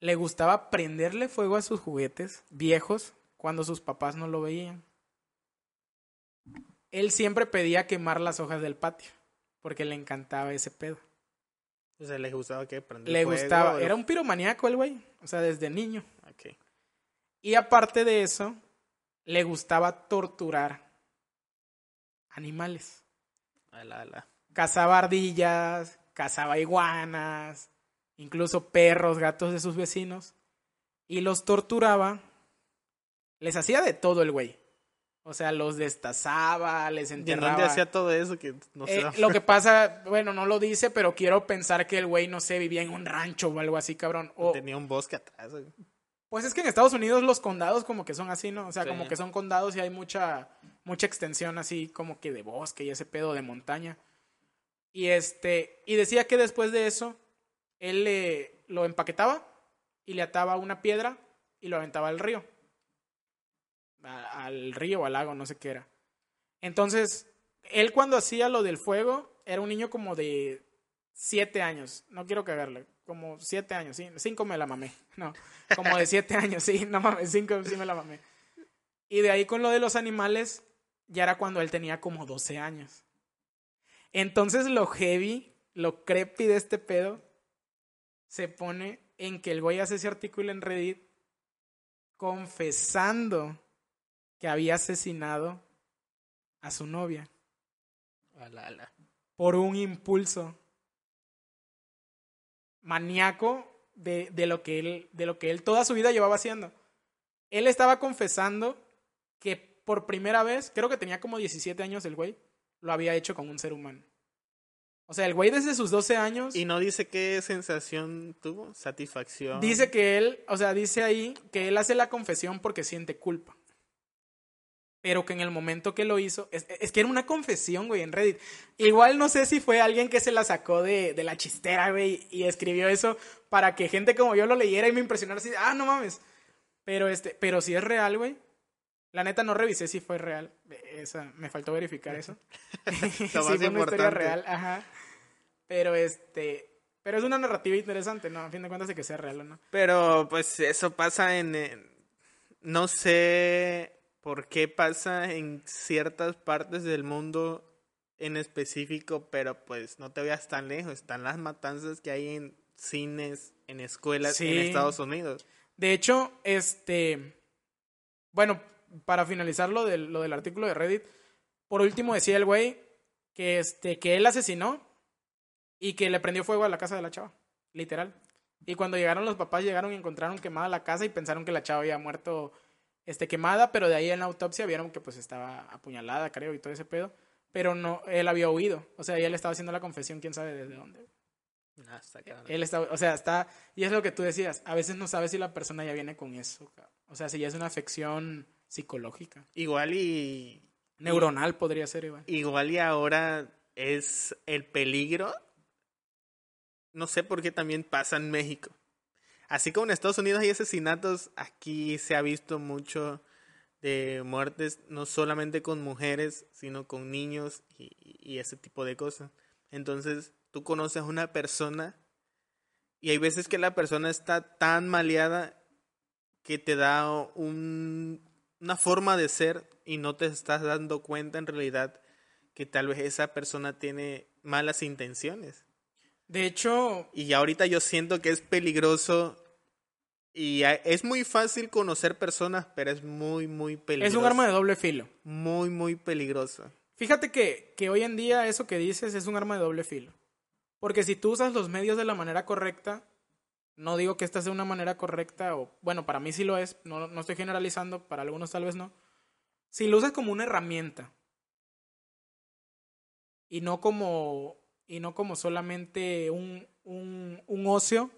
[SPEAKER 1] le gustaba prenderle fuego a sus juguetes viejos cuando sus papás no lo veían. Él siempre pedía quemar las hojas del patio, porque le encantaba ese pedo.
[SPEAKER 2] O sea, le gustaba que prender
[SPEAKER 1] Le
[SPEAKER 2] fuego,
[SPEAKER 1] gustaba,
[SPEAKER 2] o-
[SPEAKER 1] era un piromaníaco el güey, o sea, desde niño.
[SPEAKER 2] Ok.
[SPEAKER 1] Y aparte de eso, le gustaba torturar animales.
[SPEAKER 2] Ala, ala.
[SPEAKER 1] Cazaba ardillas, cazaba iguanas, incluso perros, gatos de sus vecinos. Y los torturaba. Les hacía de todo el güey. O sea, los destazaba, les
[SPEAKER 2] ¿Y en
[SPEAKER 1] enterraba.
[SPEAKER 2] dónde hacía todo eso? Que no sé.
[SPEAKER 1] Eh, lo que pasa, bueno, no lo dice, pero quiero pensar que el güey, no sé, vivía en un rancho o algo así, cabrón. O,
[SPEAKER 2] Tenía un bosque atrás. güey.
[SPEAKER 1] pues es que en Estados Unidos los condados como que son así, ¿no? O sea,
[SPEAKER 2] Sí.
[SPEAKER 1] como que son condados y hay mucha, mucha extensión así como que de bosque y ese pedo de montaña. Y este, y decía que después de eso, él le, lo empaquetaba y le ataba una piedra y lo aventaba al río. Al río al lago, no sé qué era. Entonces, él cuando hacía lo del fuego, era un niño como de siete años. No quiero cagarle. Como siete años, sí. Cinco me la mamé. <laughs> No. Como de siete años, sí. No mames, cinco sí me la mamé. Y de ahí con lo de los animales, ya era cuando él tenía como 12 años. Entonces lo heavy, lo creepy de este pedo, se pone en que el güey hace ese artículo en Reddit confesando que había asesinado a su novia por un impulso maníaco de, de lo que él, de lo que él toda su vida llevaba haciendo. Él estaba confesando que por primera vez, creo que tenía como 17 años el güey, lo había hecho con un ser humano. O sea, el güey desde sus 12 años
[SPEAKER 2] Y no dice qué sensación tuvo, satisfacción.
[SPEAKER 1] dice que él, o sea, dice ahí que él hace la confesión porque siente culpa. Pero que en el momento que lo hizo, es, es que era una confesión, güey, en Reddit. Igual no sé si fue alguien que se la sacó de, de la chistera, güey, y escribió eso para que gente como yo lo leyera y me impresionara así, ah, no mames. Pero este, pero si es real, güey. La neta no revisé si fue real. Esa, me faltó verificar eso. <laughs> <laughs>
[SPEAKER 2] Lo
[SPEAKER 1] fue una historia real, ajá. Pero este, pero es una narrativa interesante, ¿no? A fin de cuentas de que sea real o no.
[SPEAKER 2] Pero pues eso pasa en, en- no sé por qué pasa en ciertas partes del mundo en específico, pero pues no te veas tan lejos, están las matanzas que hay en cines, en escuelas
[SPEAKER 1] Sí.
[SPEAKER 2] en Estados Unidos.
[SPEAKER 1] De hecho, este. Bueno, para finalizar lo del, lo del artículo de Reddit, por último decía el güey que, este, que él asesinó y que le prendió fuego a la casa de la chava. Literal. Y cuando llegaron los papás, llegaron y encontraron quemada la casa y pensaron que la chava había muerto este, quemada, pero de ahí en la autopsia vieron que pues estaba apuñalada, creo, y todo ese pedo. Pero no, él había huido. O sea, él estaba haciendo la confesión, quién sabe desde dónde.
[SPEAKER 2] Ah, está.
[SPEAKER 1] Él está, o sea, está, y es lo que tú decías, a veces no sabes si la persona ya viene con eso, cabrón. o sea, si ya es una afección psicológica,
[SPEAKER 2] Igual y
[SPEAKER 1] neuronal podría ser igual.
[SPEAKER 2] igual y ahora es el peligro. No sé por qué también pasa en México. Así como en Estados Unidos hay asesinatos, aquí se ha visto mucho de muertes, no solamente con mujeres, sino con niños y, ese tipo de cosas. Entonces, tú conoces a una persona y hay veces que la persona está tan maleada que te da un, una forma de ser y no te estás dando cuenta en realidad que tal vez esa persona tiene malas intenciones.
[SPEAKER 1] De hecho,
[SPEAKER 2] Y ahorita yo siento que es peligroso y es muy fácil conocer personas, pero es muy, muy peligroso.
[SPEAKER 1] es un arma de doble filo.
[SPEAKER 2] Muy, muy peligroso.
[SPEAKER 1] Fíjate que, que hoy en día eso que dices es un arma de doble filo. Porque si tú usas los medios de la manera correcta, no digo que esta sea una manera correcta, o bueno, para mí sí lo es, no, no estoy generalizando, para algunos tal vez no. Si lo usas como una herramienta y no como, y no como solamente un, un, un ocio,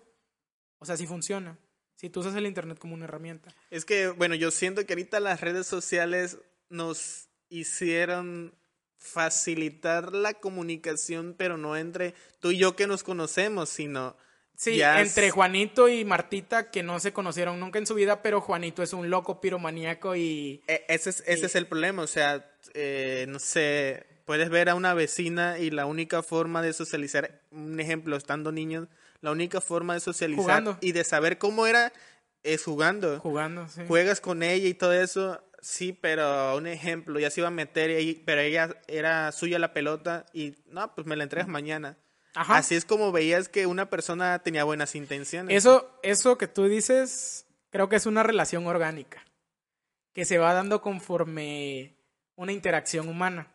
[SPEAKER 1] o sea, sí funciona. Si tú usas el Internet como una herramienta.
[SPEAKER 2] Es que, bueno, yo siento que ahorita las redes sociales nos hicieron facilitar la comunicación, pero no entre tú y yo que nos conocemos, sino
[SPEAKER 1] Sí,
[SPEAKER 2] ya
[SPEAKER 1] entre
[SPEAKER 2] es-
[SPEAKER 1] Juanito y Martita, que no se conocieron nunca en su vida, pero Juanito es un loco piromaníaco y...
[SPEAKER 2] E- Ese es, ese
[SPEAKER 1] Y-
[SPEAKER 2] es el problema, o sea, eh, no sé, puedes ver a una vecina y la única forma de socializar, un ejemplo, estando niños, la única forma de socializar
[SPEAKER 1] Jugando.
[SPEAKER 2] y de saber cómo era es jugando.
[SPEAKER 1] Jugando, sí.
[SPEAKER 2] Juegas con ella y todo eso, sí, pero un ejemplo, ya se iba a meter, y- pero ella era suya la pelota y no, pues me la entregas mañana.
[SPEAKER 1] Ajá.
[SPEAKER 2] Así es como veías que una persona tenía buenas intenciones.
[SPEAKER 1] Eso, eso que tú dices, creo que es una relación orgánica, que se va dando conforme una interacción humana.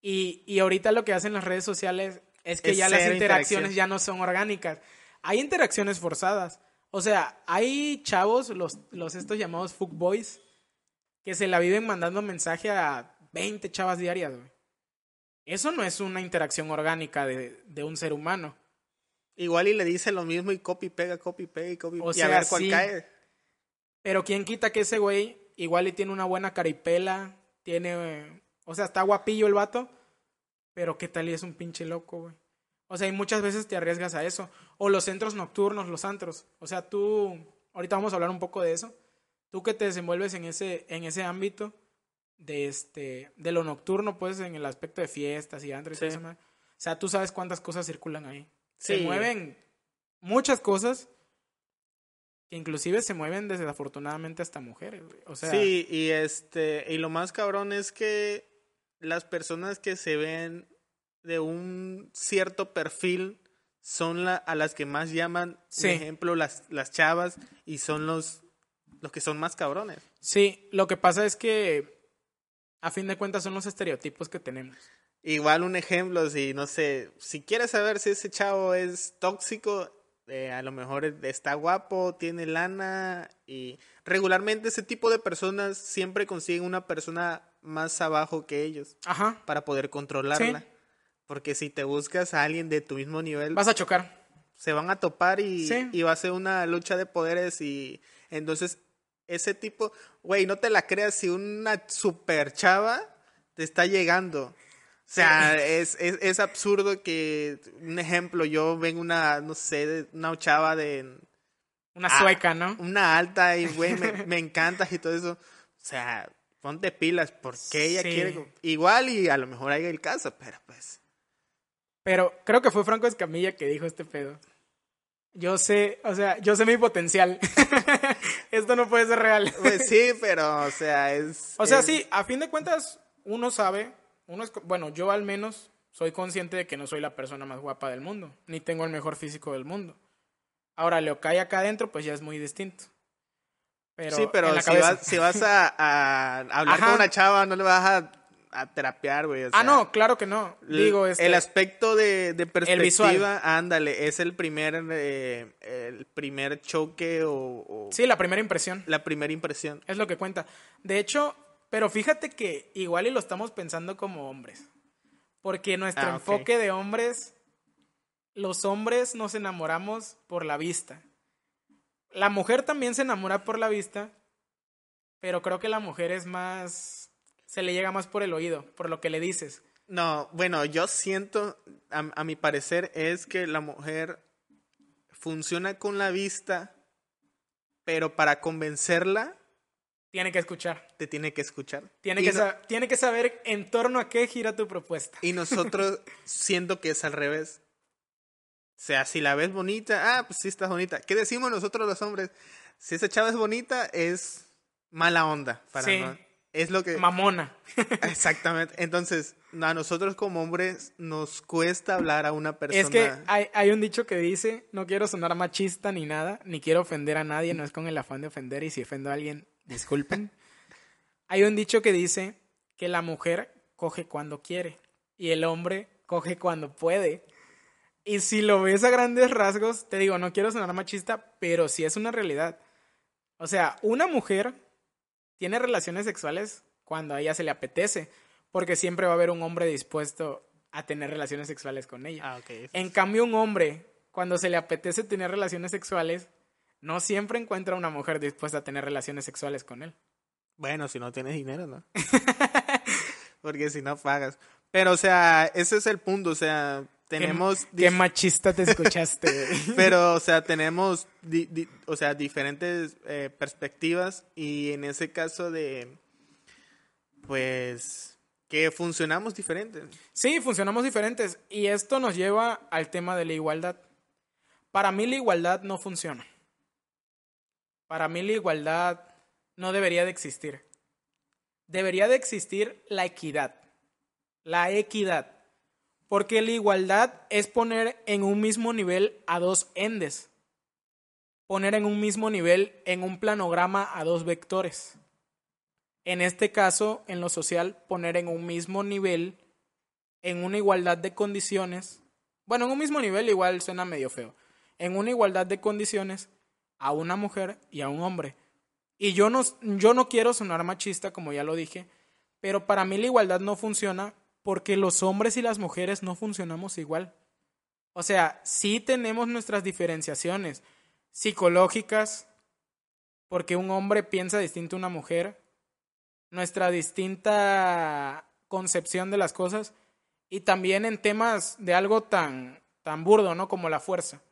[SPEAKER 1] Y, y ahorita lo que hacen las redes sociales es que
[SPEAKER 2] Es
[SPEAKER 1] ya las interacciones ya no son orgánicas. Hay interacciones forzadas. O sea, hay chavos, los, los estos llamados fuckboys, que se la viven mandando mensaje a 20 chavas diarias, güey. Eso no es una interacción orgánica de, de un ser humano.
[SPEAKER 2] Igual y le dice lo mismo y copy, pega, copy, pega y copy,
[SPEAKER 1] O
[SPEAKER 2] y
[SPEAKER 1] sea,
[SPEAKER 2] a ver cuál
[SPEAKER 1] sí.
[SPEAKER 2] cae.
[SPEAKER 1] Pero quién quita que ese güey igual y tiene una buena caripela, tiene, o sea, está guapillo el vato, pero qué tal y es un pinche loco, güey. O sea, y muchas veces te arriesgas a eso. O los centros nocturnos, los antros. O sea, tú, ahorita vamos a hablar un poco de eso. Tú que te desenvuelves en ese, en ese ámbito de este, de lo nocturno, pues, en el aspecto de fiestas y antros y
[SPEAKER 2] Sí.
[SPEAKER 1] eso, madre. O sea, tú sabes cuántas cosas circulan ahí. Se mueven muchas cosas que inclusive se mueven desafortunadamente hasta mujeres, güey. O sea,
[SPEAKER 2] sí, y este, y lo más cabrón es que las personas que se ven de un cierto perfil son la, a las que más llaman,
[SPEAKER 1] Sí.
[SPEAKER 2] por ejemplo, las, las chavas, y son los, los que son más cabrones.
[SPEAKER 1] sí, lo que pasa es que a fin de cuentas son los estereotipos que tenemos.
[SPEAKER 2] Igual un ejemplo, si no sé, si quieres saber si ese chavo es tóxico, eh, a lo mejor está guapo, tiene lana y regularmente ese tipo de personas siempre consiguen una persona más abajo que ellos
[SPEAKER 1] Ajá.
[SPEAKER 2] para poder controlarla.
[SPEAKER 1] Sí.
[SPEAKER 2] Porque si te buscas a alguien de tu mismo nivel,
[SPEAKER 1] Vas a chocar.
[SPEAKER 2] se van a topar y,
[SPEAKER 1] Sí.
[SPEAKER 2] y va a ser una lucha de poderes y entonces ese tipo, güey, no te la creas si una super chava te está llegando. O sea, es, es, es absurdo que, un ejemplo, yo vengo una, no sé, una chava de
[SPEAKER 1] Una sueca, ¿no?
[SPEAKER 2] una alta y, güey, me, me encantas y todo eso. O sea, ponte pilas, porque ella
[SPEAKER 1] Sí.
[SPEAKER 2] quiere... Igual y a lo mejor hay el caso, pero pues...
[SPEAKER 1] Pero creo que fue Franco Escamilla que dijo este pedo. Yo sé, o sea, yo sé mi potencial. <laughs> Esto no puede ser real.
[SPEAKER 2] Pues sí, <laughs> pero, o sea, es...
[SPEAKER 1] O sea,
[SPEAKER 2] es-
[SPEAKER 1] sí, a fin de cuentas, uno sabe, uno es, bueno, yo al menos soy consciente de que no soy la persona más guapa del mundo, ni tengo el mejor físico del mundo. Ahora, lo que hay acá adentro, pues ya es muy distinto. Pero
[SPEAKER 2] sí, pero si vas, si vas a, a hablar
[SPEAKER 1] Ajá.
[SPEAKER 2] con una chava, no le vas a, a terapiar, güey. o
[SPEAKER 1] Ah, no, claro que no. Digo, este,
[SPEAKER 2] El aspecto de, perspectiva, ándale, es el primer, eh, el primer choque o, o
[SPEAKER 1] sí, la primera impresión.
[SPEAKER 2] la primera impresión.
[SPEAKER 1] Es lo que cuenta. De hecho, pero fíjate que igual y lo estamos pensando como hombres. Porque nuestro
[SPEAKER 2] Ah,
[SPEAKER 1] enfoque de hombres, los hombres nos enamoramos por la vista. La mujer también se enamora por la vista, pero creo que la mujer es más, se le llega más por el oído, por lo que le dices.
[SPEAKER 2] No, bueno, yo siento, a, a mi parecer, es que la mujer funciona con la vista, pero para convencerla
[SPEAKER 1] Tiene que escuchar.
[SPEAKER 2] te tiene que escuchar.
[SPEAKER 1] Tiene
[SPEAKER 2] Y
[SPEAKER 1] que,
[SPEAKER 2] no-
[SPEAKER 1] sa- tiene que saber en torno a qué gira tu propuesta.
[SPEAKER 2] Y nosotros <laughs> siento que es al revés. O sea, si la ves bonita, ah, pues sí estás bonita. ¿Qué decimos nosotros los hombres? Si esa chava es bonita, es mala onda. Para
[SPEAKER 1] Sí.
[SPEAKER 2] no- Es lo que...
[SPEAKER 1] Mamona. <laughs>
[SPEAKER 2] Exactamente. Entonces, a nosotros como hombres nos cuesta hablar a una persona.
[SPEAKER 1] Es que hay, hay un dicho que dice, no quiero sonar machista ni nada, ni quiero ofender a nadie, no es con el afán de ofender y si ofendo a alguien, disculpen. <laughs> hay un dicho que dice que la mujer coge cuando quiere y el hombre coge cuando puede. Y si lo ves a grandes rasgos, te digo, no quiero sonar machista, pero sí es una realidad. O sea, una mujer tiene relaciones sexuales cuando a ella se le apetece, porque siempre va a haber un hombre dispuesto a tener relaciones sexuales con ella.
[SPEAKER 2] Ah, ok.
[SPEAKER 1] En cambio, un hombre, cuando se le apetece tener relaciones sexuales, no siempre encuentra una mujer dispuesta a tener relaciones sexuales con él.
[SPEAKER 2] Bueno, si no tienes dinero, ¿no? <laughs> Porque si no pagas. Pero, o sea, ese es el punto. O sea, tenemos...
[SPEAKER 1] Qué, machista te <laughs> escuchaste.
[SPEAKER 2] Pero, o sea, tenemos, di- di- o sea, diferentes eh, perspectivas y en ese caso de, pues, que funcionamos diferentes.
[SPEAKER 1] sí, funcionamos diferentes. Y esto nos lleva al tema de la igualdad. Para mí la igualdad no funciona. Para mí la igualdad no debería de existir. Debería de existir la equidad. La equidad. Porque la igualdad es poner en un mismo nivel a dos endes. Poner en un mismo nivel, en un planograma, a dos vectores. En este caso, en lo social, poner en un mismo nivel, en una igualdad de condiciones. Bueno, en un mismo nivel igual suena medio feo. En una igualdad de condiciones a una mujer y a un hombre. Y yo no, yo no quiero sonar machista, como ya lo dije, pero para mí la igualdad no funciona porque los hombres y las mujeres no funcionamos igual. O sea, sí tenemos nuestras diferenciaciones psicológicas, porque un hombre piensa distinto a una mujer, nuestra distinta concepción de las cosas, y también en temas de algo tan, tan burdo, ¿no? Como la fuerza.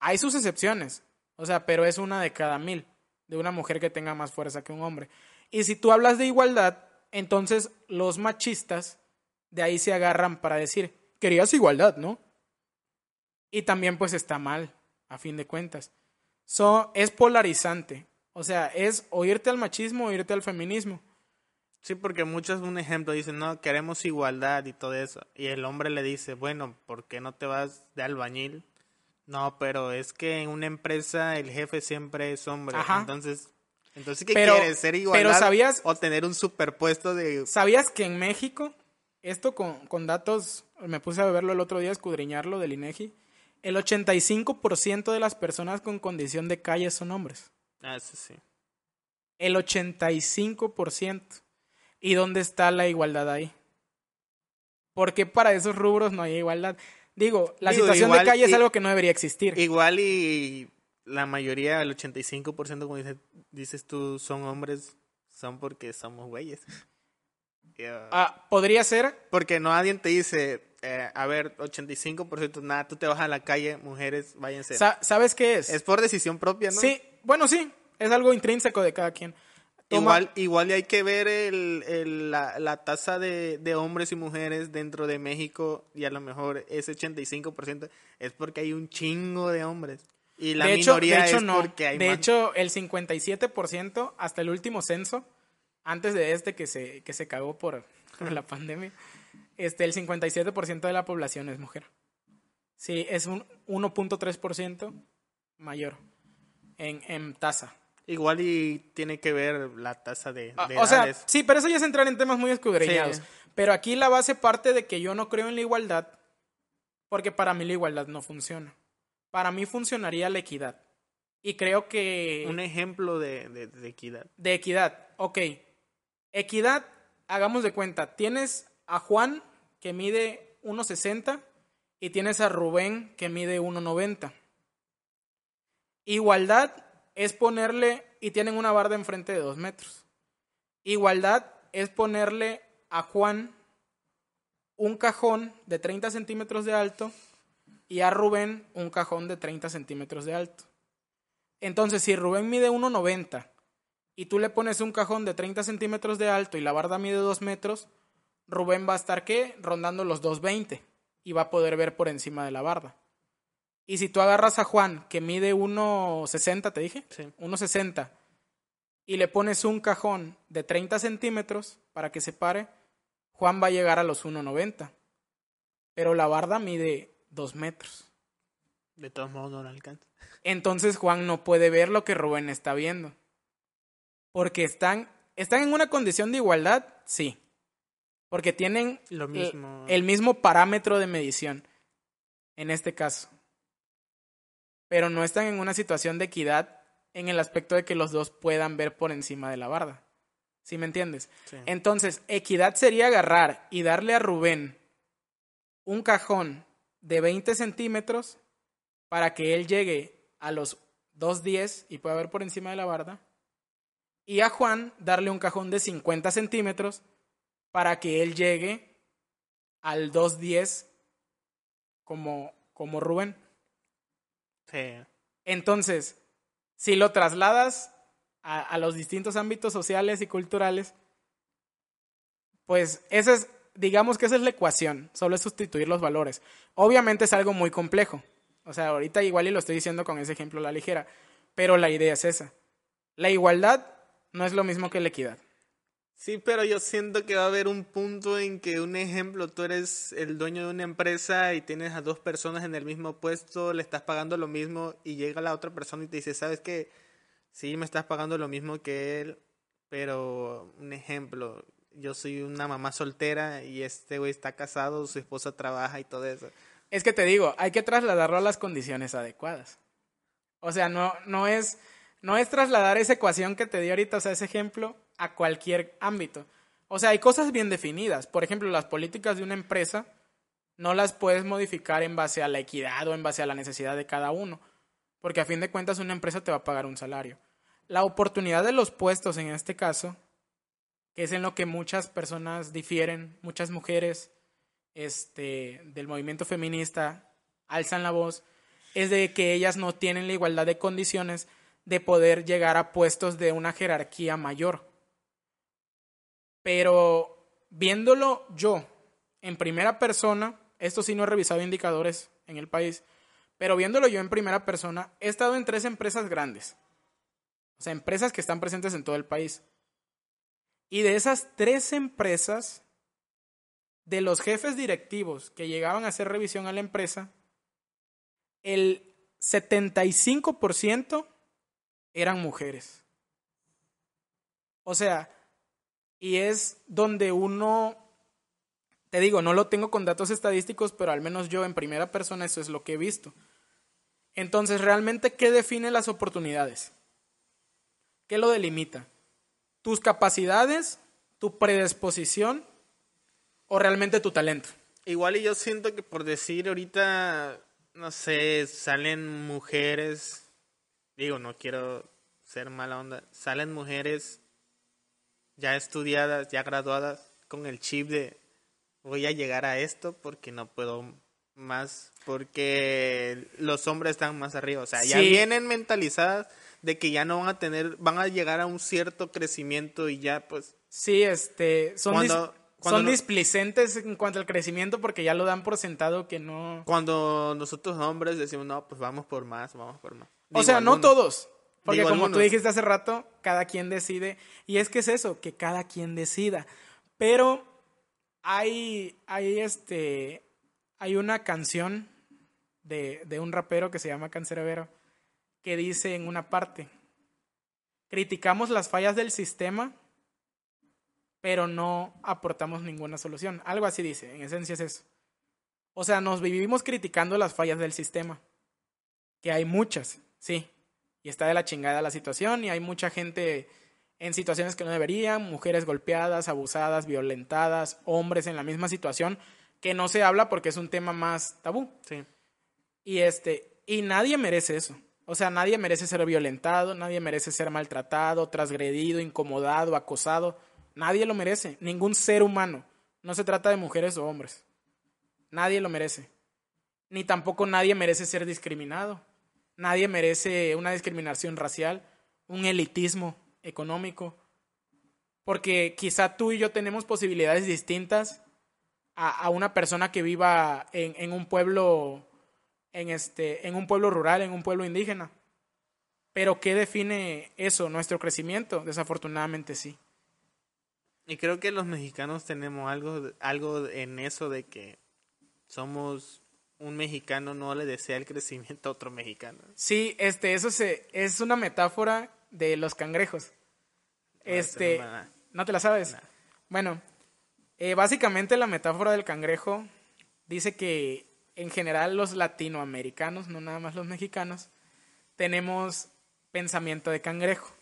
[SPEAKER 1] Hay sus excepciones, o sea, pero es una de cada mil, de una mujer que tenga más fuerza que un hombre. Y si tú hablas de igualdad, entonces los machistas de ahí se agarran para decir, querías igualdad, ¿no? Y también pues está mal, a fin de cuentas. So, es polarizante. O sea, es o irte al machismo o irte al feminismo.
[SPEAKER 2] Sí, porque muchos, un ejemplo, dicen, no, queremos igualdad y todo eso. Y el hombre le dice, bueno, ¿por qué no te vas de albañil? No, pero es que en una empresa el jefe siempre es hombre.
[SPEAKER 1] Ajá.
[SPEAKER 2] Entonces, entonces ¿qué
[SPEAKER 1] Pero-
[SPEAKER 2] quieres? ¿Ser igualdad
[SPEAKER 1] pero ¿sabías-
[SPEAKER 2] o tener un superpuesto de...
[SPEAKER 1] ¿Sabías que en México, esto con, con datos, me puse a verlo el otro día, escudriñarlo del INEGI, el 85% de las personas con condición de calle son hombres.
[SPEAKER 2] Ah, eso sí.
[SPEAKER 1] El 85%. ¿Y dónde está la igualdad ahí? ¿Por qué para esos rubros no hay igualdad? Digo, la
[SPEAKER 2] Digo,
[SPEAKER 1] situación
[SPEAKER 2] igual
[SPEAKER 1] de calle es algo que no debería existir.
[SPEAKER 2] Igual y la mayoría, el 85%, como dices, dices tú, son hombres, son porque somos güeyes. Ya.
[SPEAKER 1] Ah, podría ser,
[SPEAKER 2] Porque no nadie te dice, eh, a ver, 85%, nada, tú te vas a la calle, mujeres, váyanse.
[SPEAKER 1] sa- ¿sabes qué es?
[SPEAKER 2] es por decisión propia, ¿no?
[SPEAKER 1] Sí, bueno, sí, es algo intrínseco de cada quien. Toma-
[SPEAKER 2] Igual, igual hay que ver el, el- la, la tasa de, de hombres y mujeres dentro de México y a lo mejor ese 85% es porque hay un chingo de hombres. Y la
[SPEAKER 1] de hecho,
[SPEAKER 2] minoría
[SPEAKER 1] de hecho
[SPEAKER 2] es
[SPEAKER 1] no.
[SPEAKER 2] porque hay
[SPEAKER 1] de
[SPEAKER 2] más.
[SPEAKER 1] hecho, el 57% hasta el último censo, antes de este que se, que se cagó por, por la pandemia, este, el 57% de la población es mujer. Sí, es un 1.3% mayor en, en tasa.
[SPEAKER 2] Igual y tiene que ver la tasa de,
[SPEAKER 1] Ah,
[SPEAKER 2] de
[SPEAKER 1] o sea,
[SPEAKER 2] edades.
[SPEAKER 1] sí, pero eso ya es entrar en temas muy escudriñados.
[SPEAKER 2] Sí.
[SPEAKER 1] Pero aquí la base parte de que yo no creo en la igualdad, porque para mí la igualdad no funciona. Para mí funcionaría la equidad. Y creo que...
[SPEAKER 2] Un ejemplo de, de- de equidad.
[SPEAKER 1] De equidad, ok. Equidad, hagamos de cuenta, tienes a Juan que mide 1,60 y tienes a Rubén que mide 1,90. Igualdad es ponerle, y tienen una barda enfrente de 2 metros. Igualdad es ponerle a Juan un cajón de 30 centímetros de alto y a Rubén un cajón de 30 centímetros de alto. Entonces, si Rubén mide 1,90 y tú le pones un cajón de 30 centímetros de alto y la barda mide 2 metros, Rubén va a estar, ¿qué? Rondando los 2,20 y va a poder ver por encima de la barda. Y si tú agarras a Juan, que mide 1,60, te dije,
[SPEAKER 2] Sí.
[SPEAKER 1] 1,60, y le pones un cajón de 30 centímetros para que se pare, Juan va a llegar a los 1,90. Pero la barda mide 2 metros.
[SPEAKER 2] De todos modos no lo alcanza.
[SPEAKER 1] Entonces Juan no puede ver lo que Rubén está viendo. Porque están, están en una condición de igualdad, sí. Porque tienen
[SPEAKER 2] Lo
[SPEAKER 1] el-
[SPEAKER 2] mismo.
[SPEAKER 1] el mismo parámetro de medición, en este caso. Pero no están en una situación de equidad en el aspecto de que los dos puedan ver por encima de la barda. ¿Sí me entiendes?
[SPEAKER 2] Sí.
[SPEAKER 1] Entonces, equidad sería agarrar y darle a Rubén un cajón de 20 centímetros para que él llegue a los 2.10 y pueda ver por encima de la barda. Y a Juan darle un cajón de 50 centímetros para que él llegue al 2.10 como, como Rubén.
[SPEAKER 2] Sí.
[SPEAKER 1] Entonces, si lo trasladas a, a los distintos ámbitos sociales y culturales, pues esa es, digamos que esa es la ecuación, solo es sustituir los valores. Obviamente es algo muy complejo. O sea, ahorita igual y lo estoy diciendo con ese ejemplo a la ligera, pero la idea es esa. La igualdad no es lo mismo que la equidad.
[SPEAKER 2] Sí, pero yo siento que va a haber un punto en que un ejemplo, tú eres el dueño de una empresa y tienes a dos personas en el mismo puesto, le estás pagando lo mismo y llega la otra persona y te dice, ¿sabes qué? Sí, me estás pagando lo mismo que él, pero un ejemplo, yo soy una mamá soltera y este güey está casado, su esposa trabaja y todo eso.
[SPEAKER 1] Es que te digo, hay que trasladarlo a las condiciones adecuadas. O sea, no, no, es, no es trasladar esa ecuación que te di ahorita, o sea, ese ejemplo, a cualquier ámbito. O sea, hay cosas bien definidas. Por ejemplo, las políticas de una empresa no las puedes modificar en base a la equidad o en base a la necesidad de cada uno. Porque a fin de cuentas una empresa te va a pagar un salario. La oportunidad de los puestos en este caso, que es en lo que muchas personas difieren, muchas mujeres este, del movimiento feminista alzan la voz, es de que ellas no tienen la igualdad de condiciones de poder llegar a puestos de una jerarquía mayor. Pero viéndolo yo en primera persona, esto sí no he revisado indicadores en el país, pero viéndolo yo en primera persona, he estado en tres empresas grandes. O sea, empresas que están presentes en todo el país. Y de esas tres empresas, de los jefes directivos que llegaban a hacer revisión a la empresa, el 75% eran mujeres. O sea, y es donde uno, te digo, no lo tengo con datos estadísticos, pero al menos yo en primera persona eso es lo que he visto. Entonces, realmente, ¿qué define las oportunidades? ¿Qué lo delimita? ¿Tus capacidades, tu predisposición o realmente tu talento?
[SPEAKER 2] igual y yo siento que por decir ahorita, no sé, salen mujeres, digo, no quiero ser mala onda, salen mujeres ya estudiadas, ya graduadas, con el chip de voy a llegar a esto porque no puedo más, porque los hombres están más arriba, o sea, ya vienen mentalizadas de que ya no van a tener, van a llegar a un cierto crecimiento y ya pues
[SPEAKER 1] Sí, este, son,
[SPEAKER 2] Cuando-
[SPEAKER 1] son
[SPEAKER 2] no-
[SPEAKER 1] displicentes en cuanto al crecimiento porque ya lo dan por sentado que no...
[SPEAKER 2] cuando nosotros hombres decimos, no, pues vamos por más, vamos por más.
[SPEAKER 1] O sea, no todos. Porque
[SPEAKER 2] Digo,
[SPEAKER 1] como tú dijiste hace rato, cada quien decide. Y es que es eso, que cada quien decida. Pero hay, hay este, hay una canción de, de un rapero que se llama Cancerbero que dice en una parte, criticamos las fallas del sistema, pero no aportamos ninguna solución. Algo así dice, en esencia es eso. O sea, nos vivimos criticando las fallas del sistema, que hay muchas, sí, y está de la chingada la situación y hay mucha gente en situaciones que no deberían, mujeres golpeadas, abusadas, violentadas, hombres en la misma situación que no se habla porque es un tema más tabú.
[SPEAKER 2] Sí.
[SPEAKER 1] Y este, y nadie merece eso. O sea, nadie merece ser violentado, nadie merece ser maltratado, transgredido, incomodado, acosado. Nadie lo merece, ningún ser humano. No se trata de mujeres o hombres. Nadie lo merece. Ni tampoco nadie merece ser discriminado. Nadie merece una discriminación racial, un elitismo económico. Porque quizá tú y yo tenemos posibilidades distintas a, una persona que viva en, en un pueblo en este en un pueblo rural, en un pueblo indígena. Pero ¿qué define eso? Nuestro crecimiento, desafortunadamente sí.
[SPEAKER 2] Y creo que los mexicanos tenemos algo, algo en eso de que somos un mexicano no le desea el crecimiento a otro mexicano.
[SPEAKER 1] Sí, este eso se, es una metáfora de los cangrejos. Este,
[SPEAKER 2] no me da.
[SPEAKER 1] ¿no te la sabes? Bueno, eh, básicamente la metáfora del cangrejo dice que en general los latinoamericanos, no nada más los mexicanos, tenemos pensamiento de cangrejo.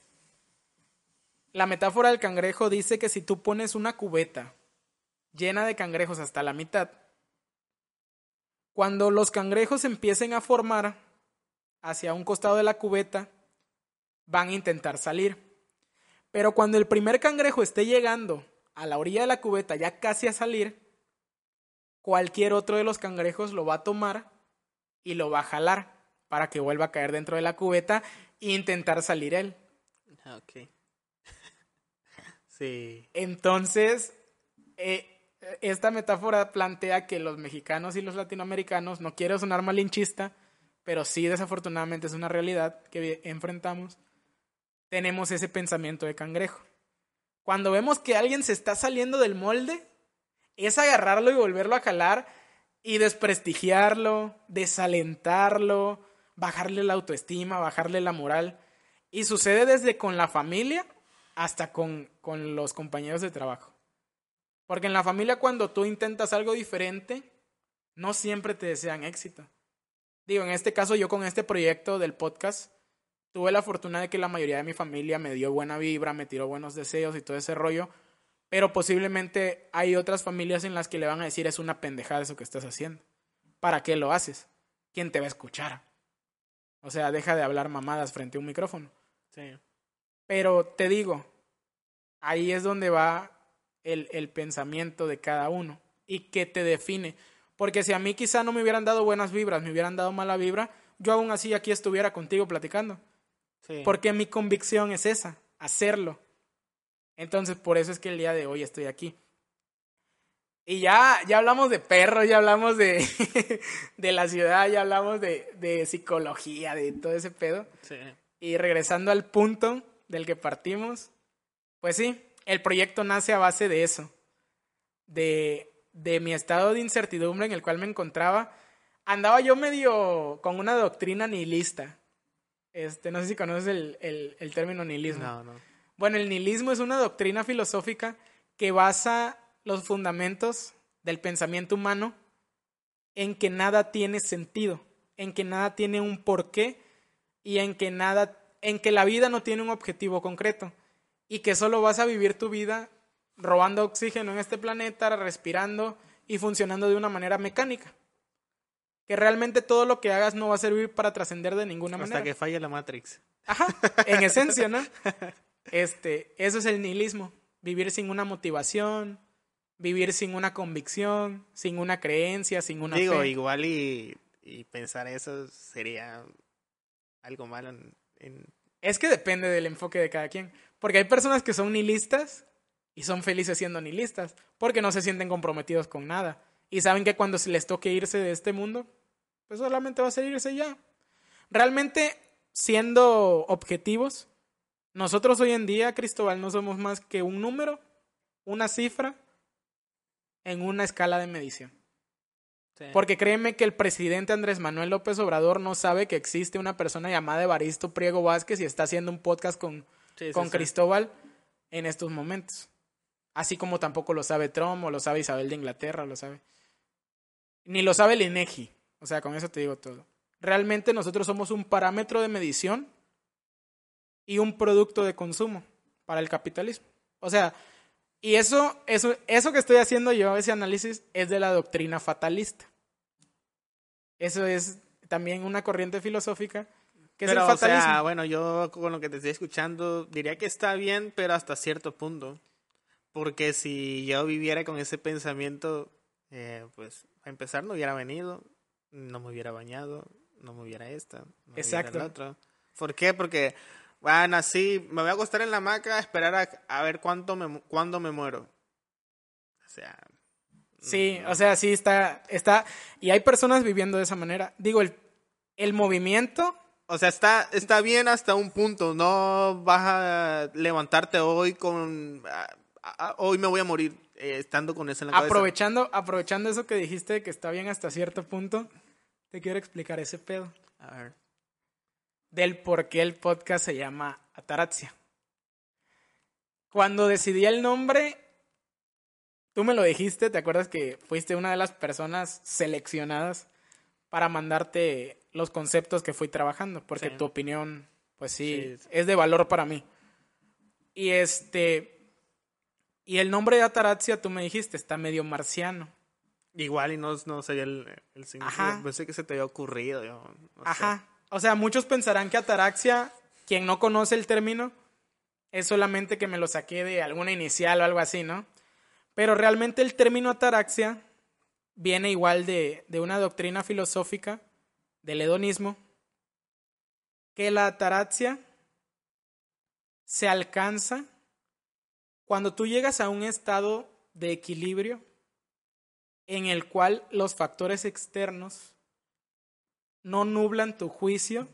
[SPEAKER 1] La metáfora del cangrejo dice que si tú pones una cubeta llena de cangrejos hasta la mitad, cuando los cangrejos empiecen a formar hacia un costado de la cubeta, van a intentar salir. Pero cuando el primer cangrejo esté llegando a la orilla de la cubeta, ya casi a salir, cualquier otro de los cangrejos lo va a tomar y lo va a jalar para que vuelva a caer dentro de la cubeta e intentar salir él.
[SPEAKER 2] Ah, ok. <laughs> sí.
[SPEAKER 1] Entonces, eh, esta metáfora plantea que los mexicanos y los latinoamericanos, no quiero sonar malinchista, pero sí desafortunadamente es una realidad que enfrentamos, tenemos ese pensamiento de cangrejo. Cuando vemos que alguien se está saliendo del molde, es agarrarlo y volverlo a jalar y desprestigiarlo, desalentarlo, bajarle la autoestima, bajarle la moral. Y sucede desde con la familia hasta con, con los compañeros de trabajo. Porque en la familia cuando tú intentas algo diferente, no siempre te desean éxito. Digo, en este caso yo con este proyecto del podcast, tuve la fortuna de que la mayoría de mi familia me dio buena vibra, me tiró buenos deseos y todo ese rollo, pero posiblemente hay otras familias en las que le van a decir es una pendejada eso que estás haciendo. ¿Para qué lo haces? ¿Quién te va a escuchar? O sea, deja de hablar mamadas frente a un micrófono.
[SPEAKER 2] Sí.
[SPEAKER 1] Pero te digo, ahí es donde va el, el pensamiento de cada uno y que te define. Porque si a mí quizá no me hubieran dado buenas vibras, me hubieran dado mala vibra, yo aún así aquí estuviera contigo platicando.
[SPEAKER 2] Sí.
[SPEAKER 1] Porque mi convicción es esa, hacerlo. Entonces, por eso es que el día de hoy estoy aquí. Y ya, ya hablamos de perros, ya hablamos de, <laughs> de la ciudad, ya hablamos de, de psicología, de todo ese pedo.
[SPEAKER 2] Sí.
[SPEAKER 1] Y regresando al punto del que partimos, pues sí, el proyecto nace a base de eso, de, de mi estado de incertidumbre en el cual me encontraba. Andaba yo medio con una doctrina nihilista. Este, no sé si conoces el, el, el término nihilismo.
[SPEAKER 2] No, no.
[SPEAKER 1] Bueno, el nihilismo es una doctrina filosófica que basa los fundamentos del pensamiento humano en que nada tiene sentido, en que nada tiene un porqué y en que nada, en que la vida no tiene un objetivo concreto y que solo vas a vivir tu vida robando oxígeno en este planeta, respirando y funcionando de una manera mecánica. Que realmente todo lo que hagas no va a servir para trascender de ninguna
[SPEAKER 2] Hasta
[SPEAKER 1] manera.
[SPEAKER 2] que falle la Matrix.
[SPEAKER 1] Ajá, en esencia, ¿no? <laughs> Este, eso es el nihilismo. Vivir sin una motivación, vivir sin una convicción, sin una creencia, sin una
[SPEAKER 2] Digo,
[SPEAKER 1] fe.
[SPEAKER 2] igual y, y pensar eso sería algo malo en, en-
[SPEAKER 1] Es que depende del enfoque de cada quien. Porque hay personas que son nihilistas y son felices siendo nihilistas. Porque no se sienten comprometidos con nada. Y saben que cuando se les toque irse de este mundo, pues solamente va a ser irse ya. Realmente, siendo objetivos, nosotros hoy en día, Cristóbal, no somos más que un número, una cifra en una escala de medición. Porque créeme que el presidente Andrés Manuel López Obrador no sabe que existe una persona llamada Evaristo Priego Vázquez y está haciendo un podcast con,
[SPEAKER 2] Sí,
[SPEAKER 1] con
[SPEAKER 2] sí.
[SPEAKER 1] Cristóbal en estos momentos. Así como tampoco lo sabe Trump o lo sabe Isabel de Inglaterra, lo sabe. Ni lo sabe el INEGI. O sea, con eso te digo todo. Realmente nosotros somos un parámetro de medición y un producto de consumo para el capitalismo. O sea, y eso, eso, eso que estoy haciendo yo, ese análisis, es de la doctrina fatalista. Eso es también una corriente filosófica que
[SPEAKER 2] pero,
[SPEAKER 1] es el
[SPEAKER 2] o sea,
[SPEAKER 1] fatalismo.
[SPEAKER 2] bueno, yo con lo que te estoy escuchando diría que está bien, pero hasta cierto punto. Porque si yo viviera con ese pensamiento, eh, pues a empezar no hubiera venido, no me hubiera bañado, no me hubiera esta, no
[SPEAKER 1] Exacto.
[SPEAKER 2] hubiera el otro. ¿Por qué? Porque, bueno, así me voy a acostar en la hamaca a esperar a, a ver cuánto me, cuándo me muero. O sea,
[SPEAKER 1] Sí, o sea, sí está, está, y hay personas viviendo de esa manera. Digo, el, el movimiento,
[SPEAKER 2] O sea, está, está bien hasta un punto. No vas a levantarte hoy con... hoy me voy a morir eh, estando con eso en la cabeza.
[SPEAKER 1] aprovechando, aprovechando eso que dijiste que está bien hasta cierto punto, te quiero explicar ese pedo
[SPEAKER 2] A ver.
[SPEAKER 1] del por qué el podcast se llama Ataraxia. Cuando decidí el nombre, tú me lo dijiste, ¿te acuerdas que fuiste una de las personas seleccionadas para mandarte los conceptos que fui trabajando? Porque
[SPEAKER 2] Sí.
[SPEAKER 1] tu opinión, pues sí,
[SPEAKER 2] Sí.
[SPEAKER 1] es de valor para mí. Y este. Y el nombre de Ataraxia, tú me dijiste, está medio marciano.
[SPEAKER 2] Igual y no, no sé el, el significado. Pensé que se te había ocurrido. Yo, no sé.
[SPEAKER 1] Ajá. O sea, muchos pensarán que ataraxia, quien no conoce el término, es solamente que me lo saqué de alguna inicial o algo así, ¿no? Pero realmente el término ataraxia viene igual de, de una doctrina filosófica del hedonismo, que la ataraxia se alcanza cuando tú llegas a un estado de equilibrio en el cual los factores externos no nublan tu juicio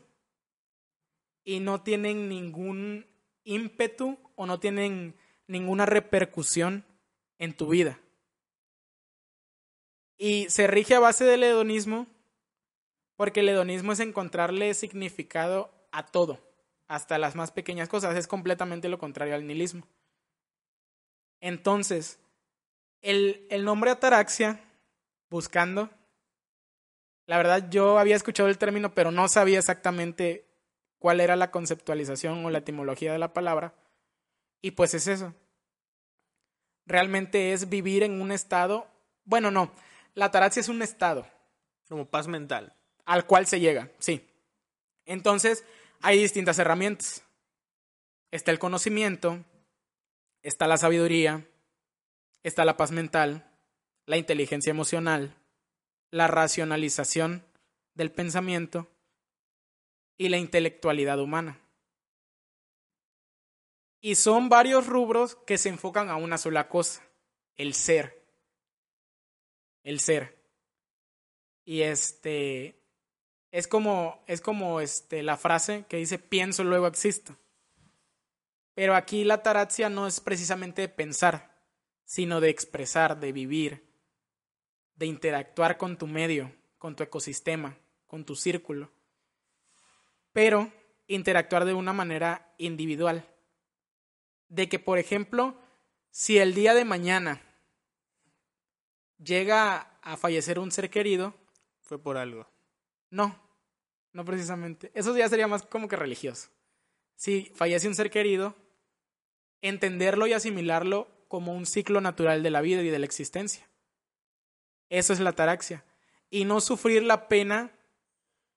[SPEAKER 1] y no tienen ningún ímpetu o no tienen ninguna repercusión en tu vida. Y se rige a base del hedonismo porque el hedonismo es encontrarle significado a todo, hasta las más pequeñas cosas. Es completamente lo contrario al nihilismo. Entonces, el, el nombre ataraxia, buscando, la verdad yo había escuchado el término, pero no sabía exactamente cuál era la conceptualización o la etimología de la palabra. Y pues es eso. Realmente es vivir en un estado, bueno, no, la ataraxia es un estado
[SPEAKER 2] Como paz mental.
[SPEAKER 1] Al cual se llega, sí. Entonces, hay distintas herramientas. Está el conocimiento, está la sabiduría, está la paz mental, la inteligencia emocional, la racionalización del pensamiento y la intelectualidad humana. Y son varios rubros que se enfocan a una sola cosa, el ser. El ser. Y este es como es como este la frase que dice pienso luego existo. Pero aquí la taraxia no es precisamente de pensar, sino de expresar, de vivir, de interactuar con tu medio, con tu ecosistema, con tu círculo. Pero interactuar de una manera individual. De que, por ejemplo, si el día de mañana llega a fallecer un ser querido,
[SPEAKER 2] Fue por algo.
[SPEAKER 1] no, no precisamente. Eso ya sería más como que religioso. Si fallece un ser querido, entenderlo y asimilarlo como un ciclo natural de la vida y de la existencia. Eso es la ataraxia. Y no sufrir la pena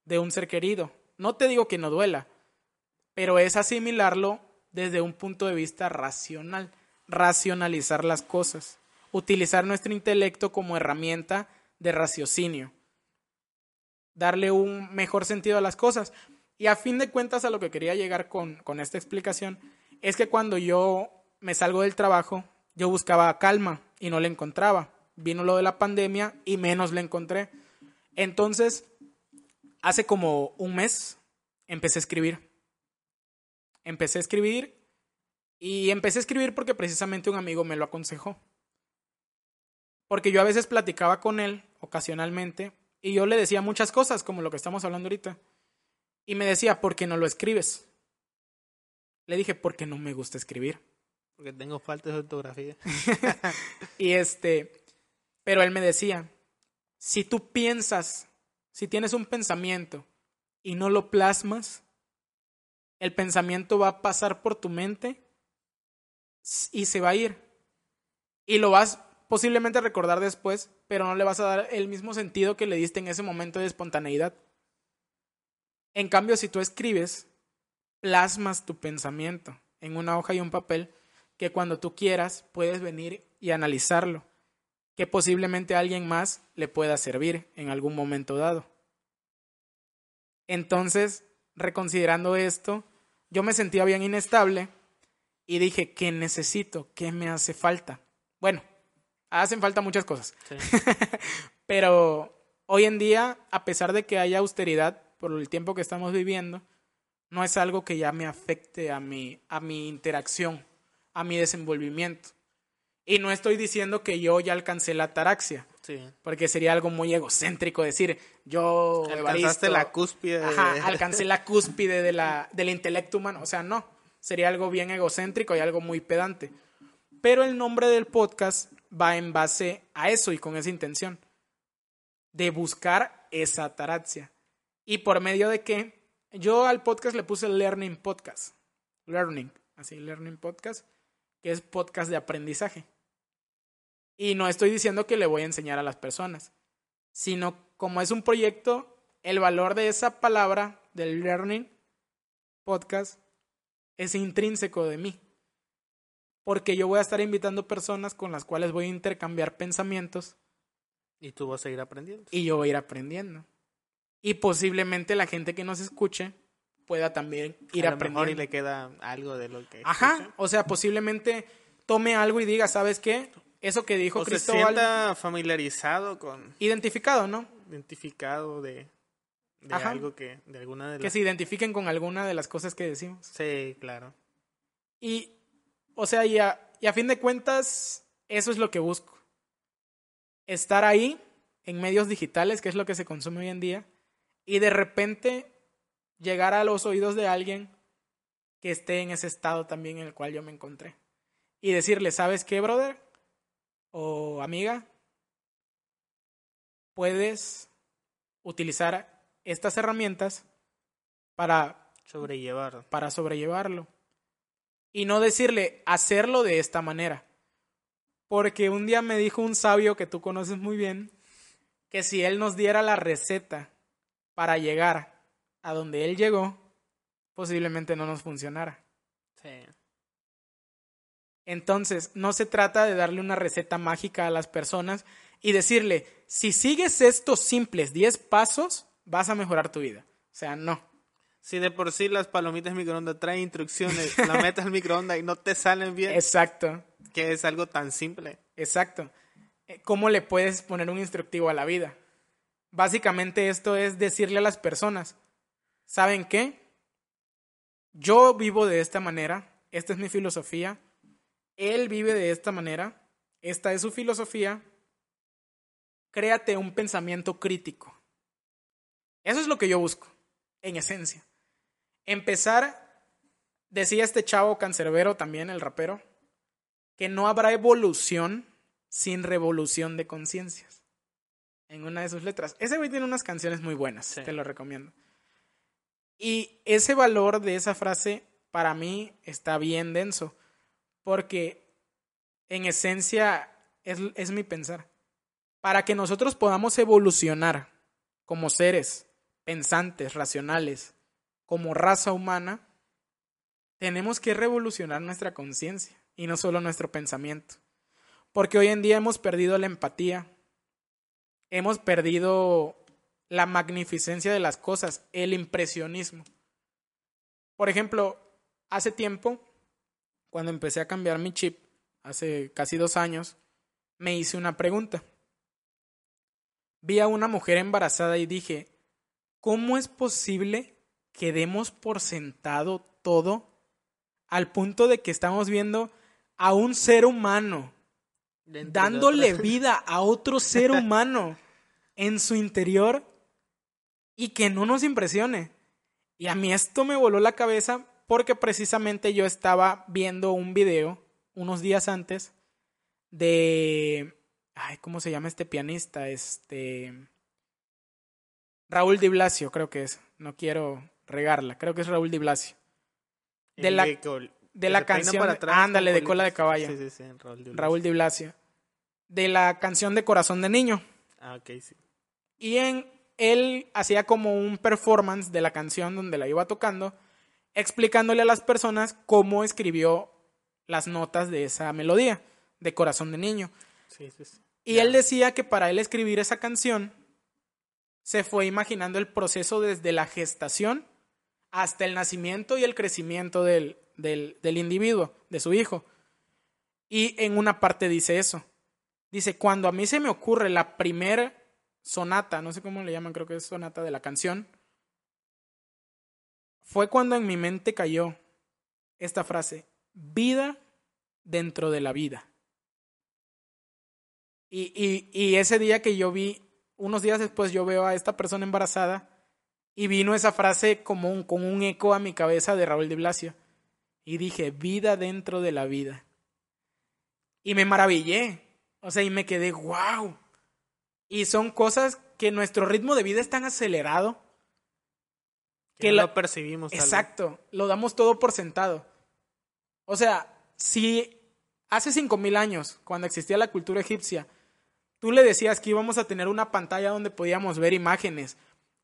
[SPEAKER 1] de un ser querido. No te digo que no duela, pero es asimilarlo desde un punto de vista racional, racionalizar las cosas, utilizar nuestro intelecto como herramienta de raciocinio, darle un mejor sentido a las cosas. Y a fin de cuentas a lo que quería llegar con, con esta explicación es que cuando yo me salgo del trabajo, yo buscaba calma y no la encontraba. Vino lo de la pandemia y menos la encontré. Entonces, hace como un mes empecé a escribir. Empecé a escribir y empecé a escribir porque precisamente un amigo me lo aconsejó. Porque yo a veces platicaba con él ocasionalmente y yo le decía muchas cosas, como lo que estamos hablando ahorita. Y me decía, ¿por qué no lo escribes? Le dije, porque no me gusta escribir.
[SPEAKER 2] Porque tengo falta de ortografía. <laughs>
[SPEAKER 1] y este, pero él me decía, si tú piensas, si tienes un pensamiento y no lo plasmas, el pensamiento va a pasar por tu mente y se va a ir. Y lo vas posiblemente a recordar después, pero no le vas a dar el mismo sentido que le diste en ese momento de espontaneidad. En cambio, si tú escribes, plasmas tu pensamiento en una hoja y un papel que cuando tú quieras puedes venir y analizarlo, que posiblemente alguien más le pueda servir en algún momento dado. Entonces, reconsiderando esto, yo me sentía bien inestable y dije, ¿qué necesito? ¿Qué me hace falta? Bueno, hacen falta muchas cosas. <laughs> Pero hoy en día, a pesar de que haya austeridad por el tiempo que estamos viviendo, no es algo que ya me afecte a mi, a mi interacción, a mi desenvolvimiento. Y no estoy diciendo que yo ya alcancé la ataraxia. Porque sería algo muy egocéntrico decir, yo,
[SPEAKER 2] Alcanzaste la cúspide. <laughs>
[SPEAKER 1] alcancé la cúspide de la, del intelecto humano. O sea, no. Sería algo bien egocéntrico y algo muy pedante. Pero el nombre del podcast va en base a eso y con esa intención. De buscar esa ataraxia. ¿Y por medio de qué? Yo al podcast le puse Learning Podcast. Learning. Así, Learning Podcast. Que es podcast de aprendizaje. Y no estoy diciendo que le voy a enseñar a las personas, sino como es un proyecto, el valor de esa palabra, del learning podcast, es intrínseco de mí. Porque yo voy a estar invitando personas con las cuales voy a intercambiar pensamientos.
[SPEAKER 2] Y tú vas a ir aprendiendo.
[SPEAKER 1] Y yo voy a ir aprendiendo. Y posiblemente la gente que nos escuche pueda también ir a aprendiendo.
[SPEAKER 2] y le queda algo de lo que.
[SPEAKER 1] Ajá, o sea, posiblemente tome algo y diga, ¿sabes qué? eso que dijo
[SPEAKER 2] o
[SPEAKER 1] Cristóbal.
[SPEAKER 2] Se sienta familiarizado con.
[SPEAKER 1] Identificado, ¿no?
[SPEAKER 2] Identificado de, de algo que. de alguna de
[SPEAKER 1] Que se identifiquen con alguna de las cosas que decimos.
[SPEAKER 2] Sí, claro.
[SPEAKER 1] Y. O sea, y a, y a fin de cuentas, eso es lo que busco. Estar ahí, en medios digitales, que es lo que se consume hoy en día, y de repente llegar a los oídos de alguien que esté en ese estado también en el cual yo me encontré. Y decirle, ¿sabes qué, brother? o amiga, puedes utilizar estas herramientas para
[SPEAKER 2] sobrellevar.
[SPEAKER 1] Para sobrellevarlo. Y no decirle hacerlo de esta manera. Porque un día me dijo un sabio que tú conoces muy bien que si él nos diera la receta para llegar a donde él llegó, posiblemente no nos funcionara. Sí. Entonces, no se trata de darle una receta mágica a las personas y decirle, si sigues estos simples 10 pasos, vas a mejorar tu vida. O sea, no.
[SPEAKER 2] Si de por sí las palomitas microondas traen instrucciones, la <laughs> metes al microondas y no te salen bien.
[SPEAKER 1] Exacto.
[SPEAKER 2] Que es algo tan simple.
[SPEAKER 1] Exacto. Eh, ¿Cómo le puedes poner un instructivo a la vida? Básicamente esto es decirle a las personas, ¿saben qué? Yo vivo de esta manera, esta es mi filosofía, él vive de esta manera, esta es su filosofía, créate un pensamiento crítico. Eso es lo que yo busco, en esencia. Empezar, decía este chavo cancerbero también, el rapero, que no habrá evolución sin revolución de conciencias. En una de sus letras. Ese güey tiene unas canciones muy buenas, te lo recomiendo. Y ese valor de esa frase para mí está bien denso porque en esencia es, mi pensar. para que nosotros podamos evolucionar como seres pensantes, racionales, como raza humana, tenemos que revolucionar nuestra conciencia y no solo nuestro pensamiento. Porque hoy en día hemos perdido la empatía, hemos perdido la magnificencia de las cosas, el impresionismo. Por ejemplo, hace tiempo, cuando empecé a cambiar mi chip, hace casi dos años, me hice una pregunta. Vi a una mujer embarazada y dije, ¿cómo es posible que demos por sentado todo al punto de que estamos viendo a un ser humano dándole <laughs> vida a otro ser humano en su interior y que no nos impresione? Y a mí esto me voló la cabeza porque precisamente yo estaba viendo un video unos días antes de ay, ¿cómo se llama este pianista? Este Raúl Di Blasio, creo que es. No quiero regarla, creo que es Raúl Di Blasio. De la, de la canción, ándale, de cola de caballo. Sí, sí, sí, Raúl Di, Raúl Di Blasio. De la canción de Corazón de Niño.
[SPEAKER 2] Ah, ok, sí.
[SPEAKER 1] Y en él hacía como un performance de la canción donde la iba tocando, explicándole a las personas cómo escribió las notas de esa melodía de Corazón de Niño. Sí, sí, sí. Y él decía que para él escribir esa canción se fue imaginando el proceso desde la gestación hasta el nacimiento y el crecimiento del, del, del individuo, de su hijo. Y en una parte dice eso. Dice, cuando a mí se me ocurre la primera sonata, no sé cómo le llaman, creo que es sonata de la canción, fue cuando en mi mente cayó esta frase, vida dentro de la vida. Y, y, y ese día que yo vi, unos días después yo veo a esta persona embarazada y vino esa frase como un, con un eco a mi cabeza de Raúl de Blasio. Y dije, vida dentro de la vida. Y me maravillé. O sea, y me quedé, wow. Y son cosas que nuestro ritmo de vida es tan acelerado.
[SPEAKER 2] Que, lo percibimos.
[SPEAKER 1] Exacto, lo damos todo por sentado. O sea, si hace cinco mil años, cuando existía la cultura egipcia, Tú le decías que íbamos a tener una pantalla donde podíamos ver imágenes,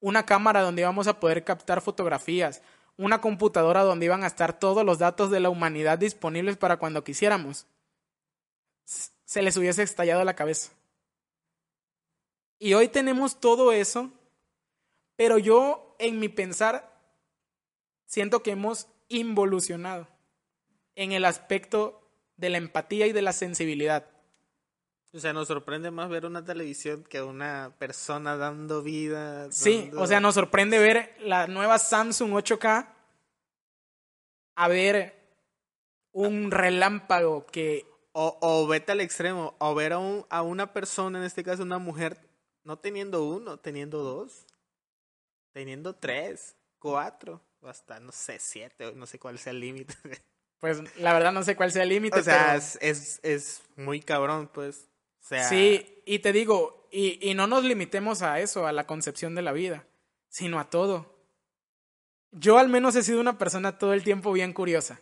[SPEAKER 1] una cámara donde íbamos a poder captar fotografías, una computadora donde iban a estar todos los datos de la humanidad disponibles para cuando quisiéramos. Se les hubiese estallado la cabeza. Y hoy tenemos todo eso, pero yo en mi pensar siento que hemos involucionado en el aspecto de la empatía y de la sensibilidad.
[SPEAKER 2] O sea, nos sorprende más ver una televisión que una persona dando vida.
[SPEAKER 1] Sí, o sea, nos sorprende ver la nueva Samsung 8K a ver un relámpago que...
[SPEAKER 2] O, o vete al extremo, o ver a, un, a una persona, en este caso una mujer, no teniendo uno, teniendo dos, teniendo tres, cuatro, o hasta, no sé, siete, no sé cuál sea el límite. <laughs>
[SPEAKER 1] Pues la verdad no sé cuál sea el límite.
[SPEAKER 2] O sea, es, es muy cabrón, pues.
[SPEAKER 1] Sí, y te digo, y, y no nos limitemos a eso, a la concepción de la vida, sino a todo. Yo al menos he sido una persona todo el tiempo bien curiosa.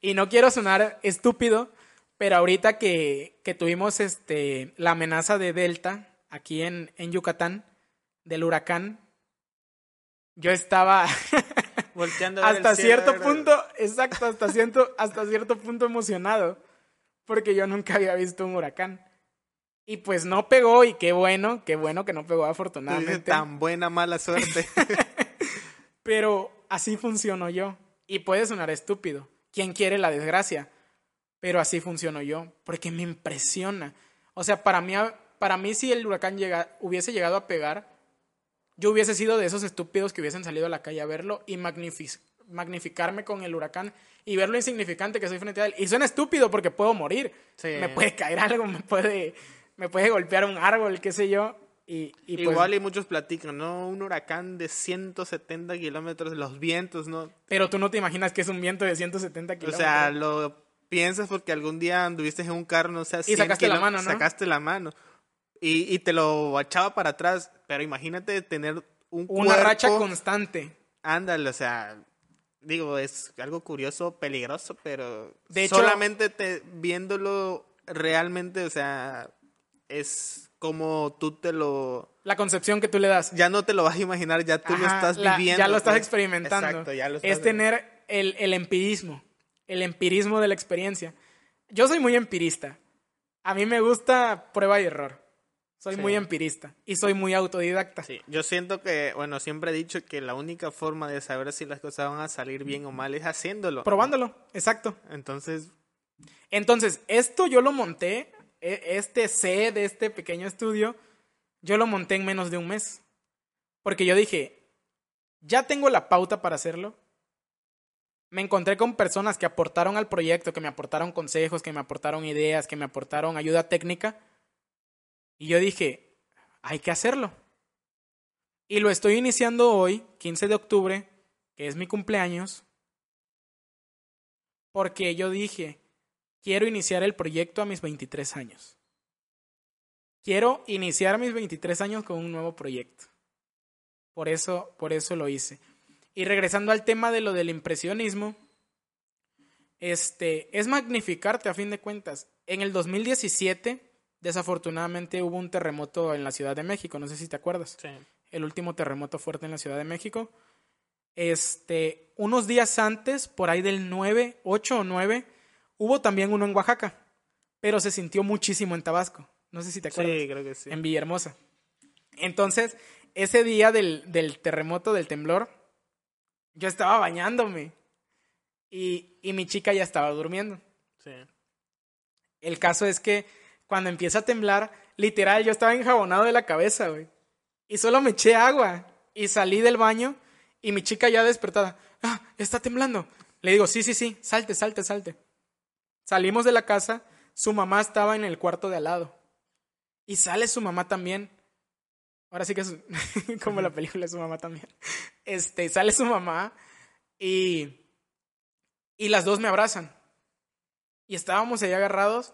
[SPEAKER 1] Y no quiero sonar estúpido, pero ahorita que, que tuvimos este, la amenaza de Delta aquí en, en Yucatán, del huracán, yo estaba <laughs>
[SPEAKER 2] volteando
[SPEAKER 1] hasta cierto punto, exacto, hasta cierto, hasta cierto punto emocionado, porque yo nunca había visto un huracán. Y pues no pegó y qué bueno, qué bueno que no pegó afortunadamente.
[SPEAKER 2] Tan buena mala suerte. <laughs>
[SPEAKER 1] pero así funciono yo. Y puede sonar estúpido. ¿Quién quiere la desgracia? Pero así funciono yo, porque me impresiona. O sea, para mí, para mí si el huracán llega, hubiese llegado a pegar, yo hubiese sido de esos estúpidos que hubiesen salido a la calle a verlo y magnificarme con el huracán y ver lo insignificante que soy frente a él. Y suena estúpido porque puedo morir. Me puede caer algo, me puede me puede golpear un árbol, qué sé yo. Y, y
[SPEAKER 2] pues Igual y muchos platican, ¿no? Un huracán de 170 kilómetros, los vientos, ¿no?
[SPEAKER 1] Pero tú no te imaginas que es un viento de 170 kilómetros.
[SPEAKER 2] O sea, lo piensas porque algún día anduviste en un carro, no sé,
[SPEAKER 1] y sacaste la mano, ¿no?
[SPEAKER 2] Sacaste la mano. Y, y te lo echaba para atrás. Pero imagínate tener un
[SPEAKER 1] Una racha constante.
[SPEAKER 2] Ándale, o sea, digo, es algo curioso, peligroso, pero de hecho, solamente te, viéndolo realmente, o sea, es como tú te lo...
[SPEAKER 1] La concepción que tú le das.
[SPEAKER 2] Ya no te lo vas a imaginar, ya tú lo
[SPEAKER 1] Ajá,
[SPEAKER 2] estás
[SPEAKER 1] la-
[SPEAKER 2] viviendo.
[SPEAKER 1] Ya lo estás
[SPEAKER 2] pues.
[SPEAKER 1] experimentando.
[SPEAKER 2] Exacto, ya lo estás
[SPEAKER 1] es tener el, el empirismo, el empirismo de la experiencia. Yo soy muy empirista. A mí me gusta prueba y error. Soy
[SPEAKER 2] Sí.
[SPEAKER 1] muy empirista y soy muy autodidacta.
[SPEAKER 2] Sí, yo siento que, bueno, siempre he dicho que la única forma de saber si las cosas van a salir bien o mal es haciéndolo.
[SPEAKER 1] Probándolo, exacto.
[SPEAKER 2] Entonces,
[SPEAKER 1] Entonces, esto yo lo monté, este C de este pequeño estudio, yo lo monté en menos de un mes. Porque yo dije, ya tengo la pauta para hacerlo. Me encontré con personas que aportaron al proyecto, que me aportaron consejos, que me aportaron ideas, que me aportaron ayuda técnica. Y yo dije, hay que hacerlo. Y lo estoy iniciando hoy, 15 de octubre, que es mi cumpleaños, porque yo dije, quiero iniciar el proyecto a mis 23 años. Quiero iniciar mis 23 años con un nuevo proyecto. Por eso, por eso lo hice. Y regresando al tema de lo del impresionismo, este, es magnificarte a fin de cuentas. En el 2017, desafortunadamente hubo un terremoto en la Ciudad de México, no sé si te acuerdas
[SPEAKER 2] sí.
[SPEAKER 1] el último terremoto fuerte en la Ciudad de México. Este, unos días antes, por ahí del 9, 8 o 9, hubo también uno en Oaxaca, pero se sintió muchísimo en Tabasco. No sé si te acuerdas.
[SPEAKER 2] Sí, creo que sí.
[SPEAKER 1] En Villahermosa. Entonces, ese día del, del terremoto, del temblor, yo estaba bañándome y, y mi chica ya estaba durmiendo.
[SPEAKER 2] Sí.
[SPEAKER 1] El caso es que cuando empieza a temblar, literal, yo estaba enjabonado de la cabeza, güey. Y solo me eché agua. Y salí del baño y mi chica ya despertada. Ah, está temblando. Le digo, sí, sí, sí, salte, salte, salte. Salimos de la casa, su mamá estaba en el cuarto de al lado. Y sale su mamá también. Ahora sí que es <laughs> como la película de su mamá también. Este, sale su mamá y, y las dos me abrazan. Y estábamos ahí agarrados.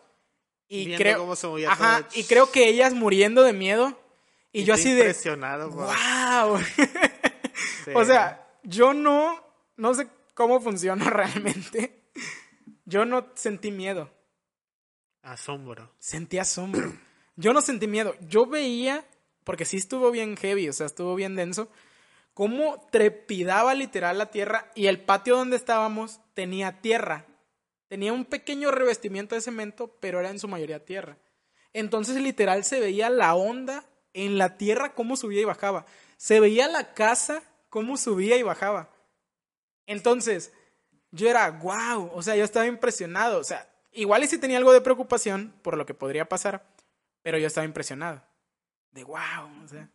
[SPEAKER 1] Y
[SPEAKER 2] Viendo
[SPEAKER 1] creo,
[SPEAKER 2] cómo se movía
[SPEAKER 1] ajá,
[SPEAKER 2] todo.
[SPEAKER 1] y creo que ellas muriendo de miedo. Y, yo así de,
[SPEAKER 2] Impresionado,
[SPEAKER 1] wow. <laughs>
[SPEAKER 2] Sí.
[SPEAKER 1] O sea, yo no, no sé cómo funciona <laughs> realmente. Yo no sentí miedo,
[SPEAKER 2] Asombro.
[SPEAKER 1] sentí asombro. Yo no sentí miedo. Yo veía, porque sí estuvo bien heavy, o sea, estuvo bien denso, cómo trepidaba literal la tierra y el patio donde estábamos tenía tierra. Tenía un pequeño revestimiento de cemento, pero era en su mayoría tierra. Entonces literal se veía la onda en la tierra cómo subía y bajaba. Se veía la casa cómo subía y bajaba. Entonces, yo era, wow, o sea, yo estaba impresionado. O sea, igual y si tenía algo de preocupación por lo que podría pasar, pero yo estaba impresionado. De wow, o sea.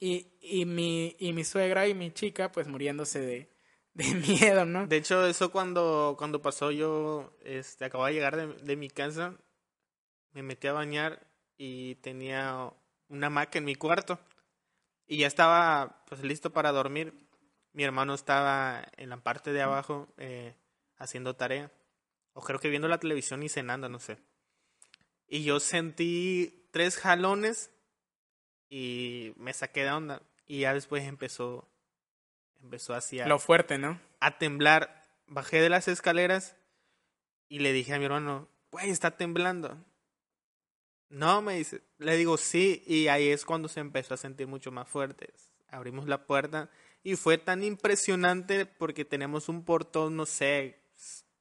[SPEAKER 1] Y, y, mi, y mi suegra y mi chica, pues muriéndose de, de <laughs> miedo, ¿no?
[SPEAKER 2] De hecho, eso cuando, cuando pasó yo, este, acababa de llegar de, de mi casa, me metí a bañar y tenía una hamaca en mi cuarto. Y ya estaba pues listo para dormir. Mi hermano estaba en la parte de abajo eh, haciendo tarea. O creo que viendo la televisión y cenando, no sé. Y yo sentí tres jalones y me saqué de onda. Y ya después empezó, empezó así a,
[SPEAKER 1] Lo fuerte, ¿no?
[SPEAKER 2] a temblar. Bajé de las escaleras y le dije a mi hermano, güey, está temblando. No, me dice, le digo sí, y ahí es cuando se empezó a sentir mucho más fuerte. Abrimos la puerta y fue tan impresionante porque tenemos un portón, no sé,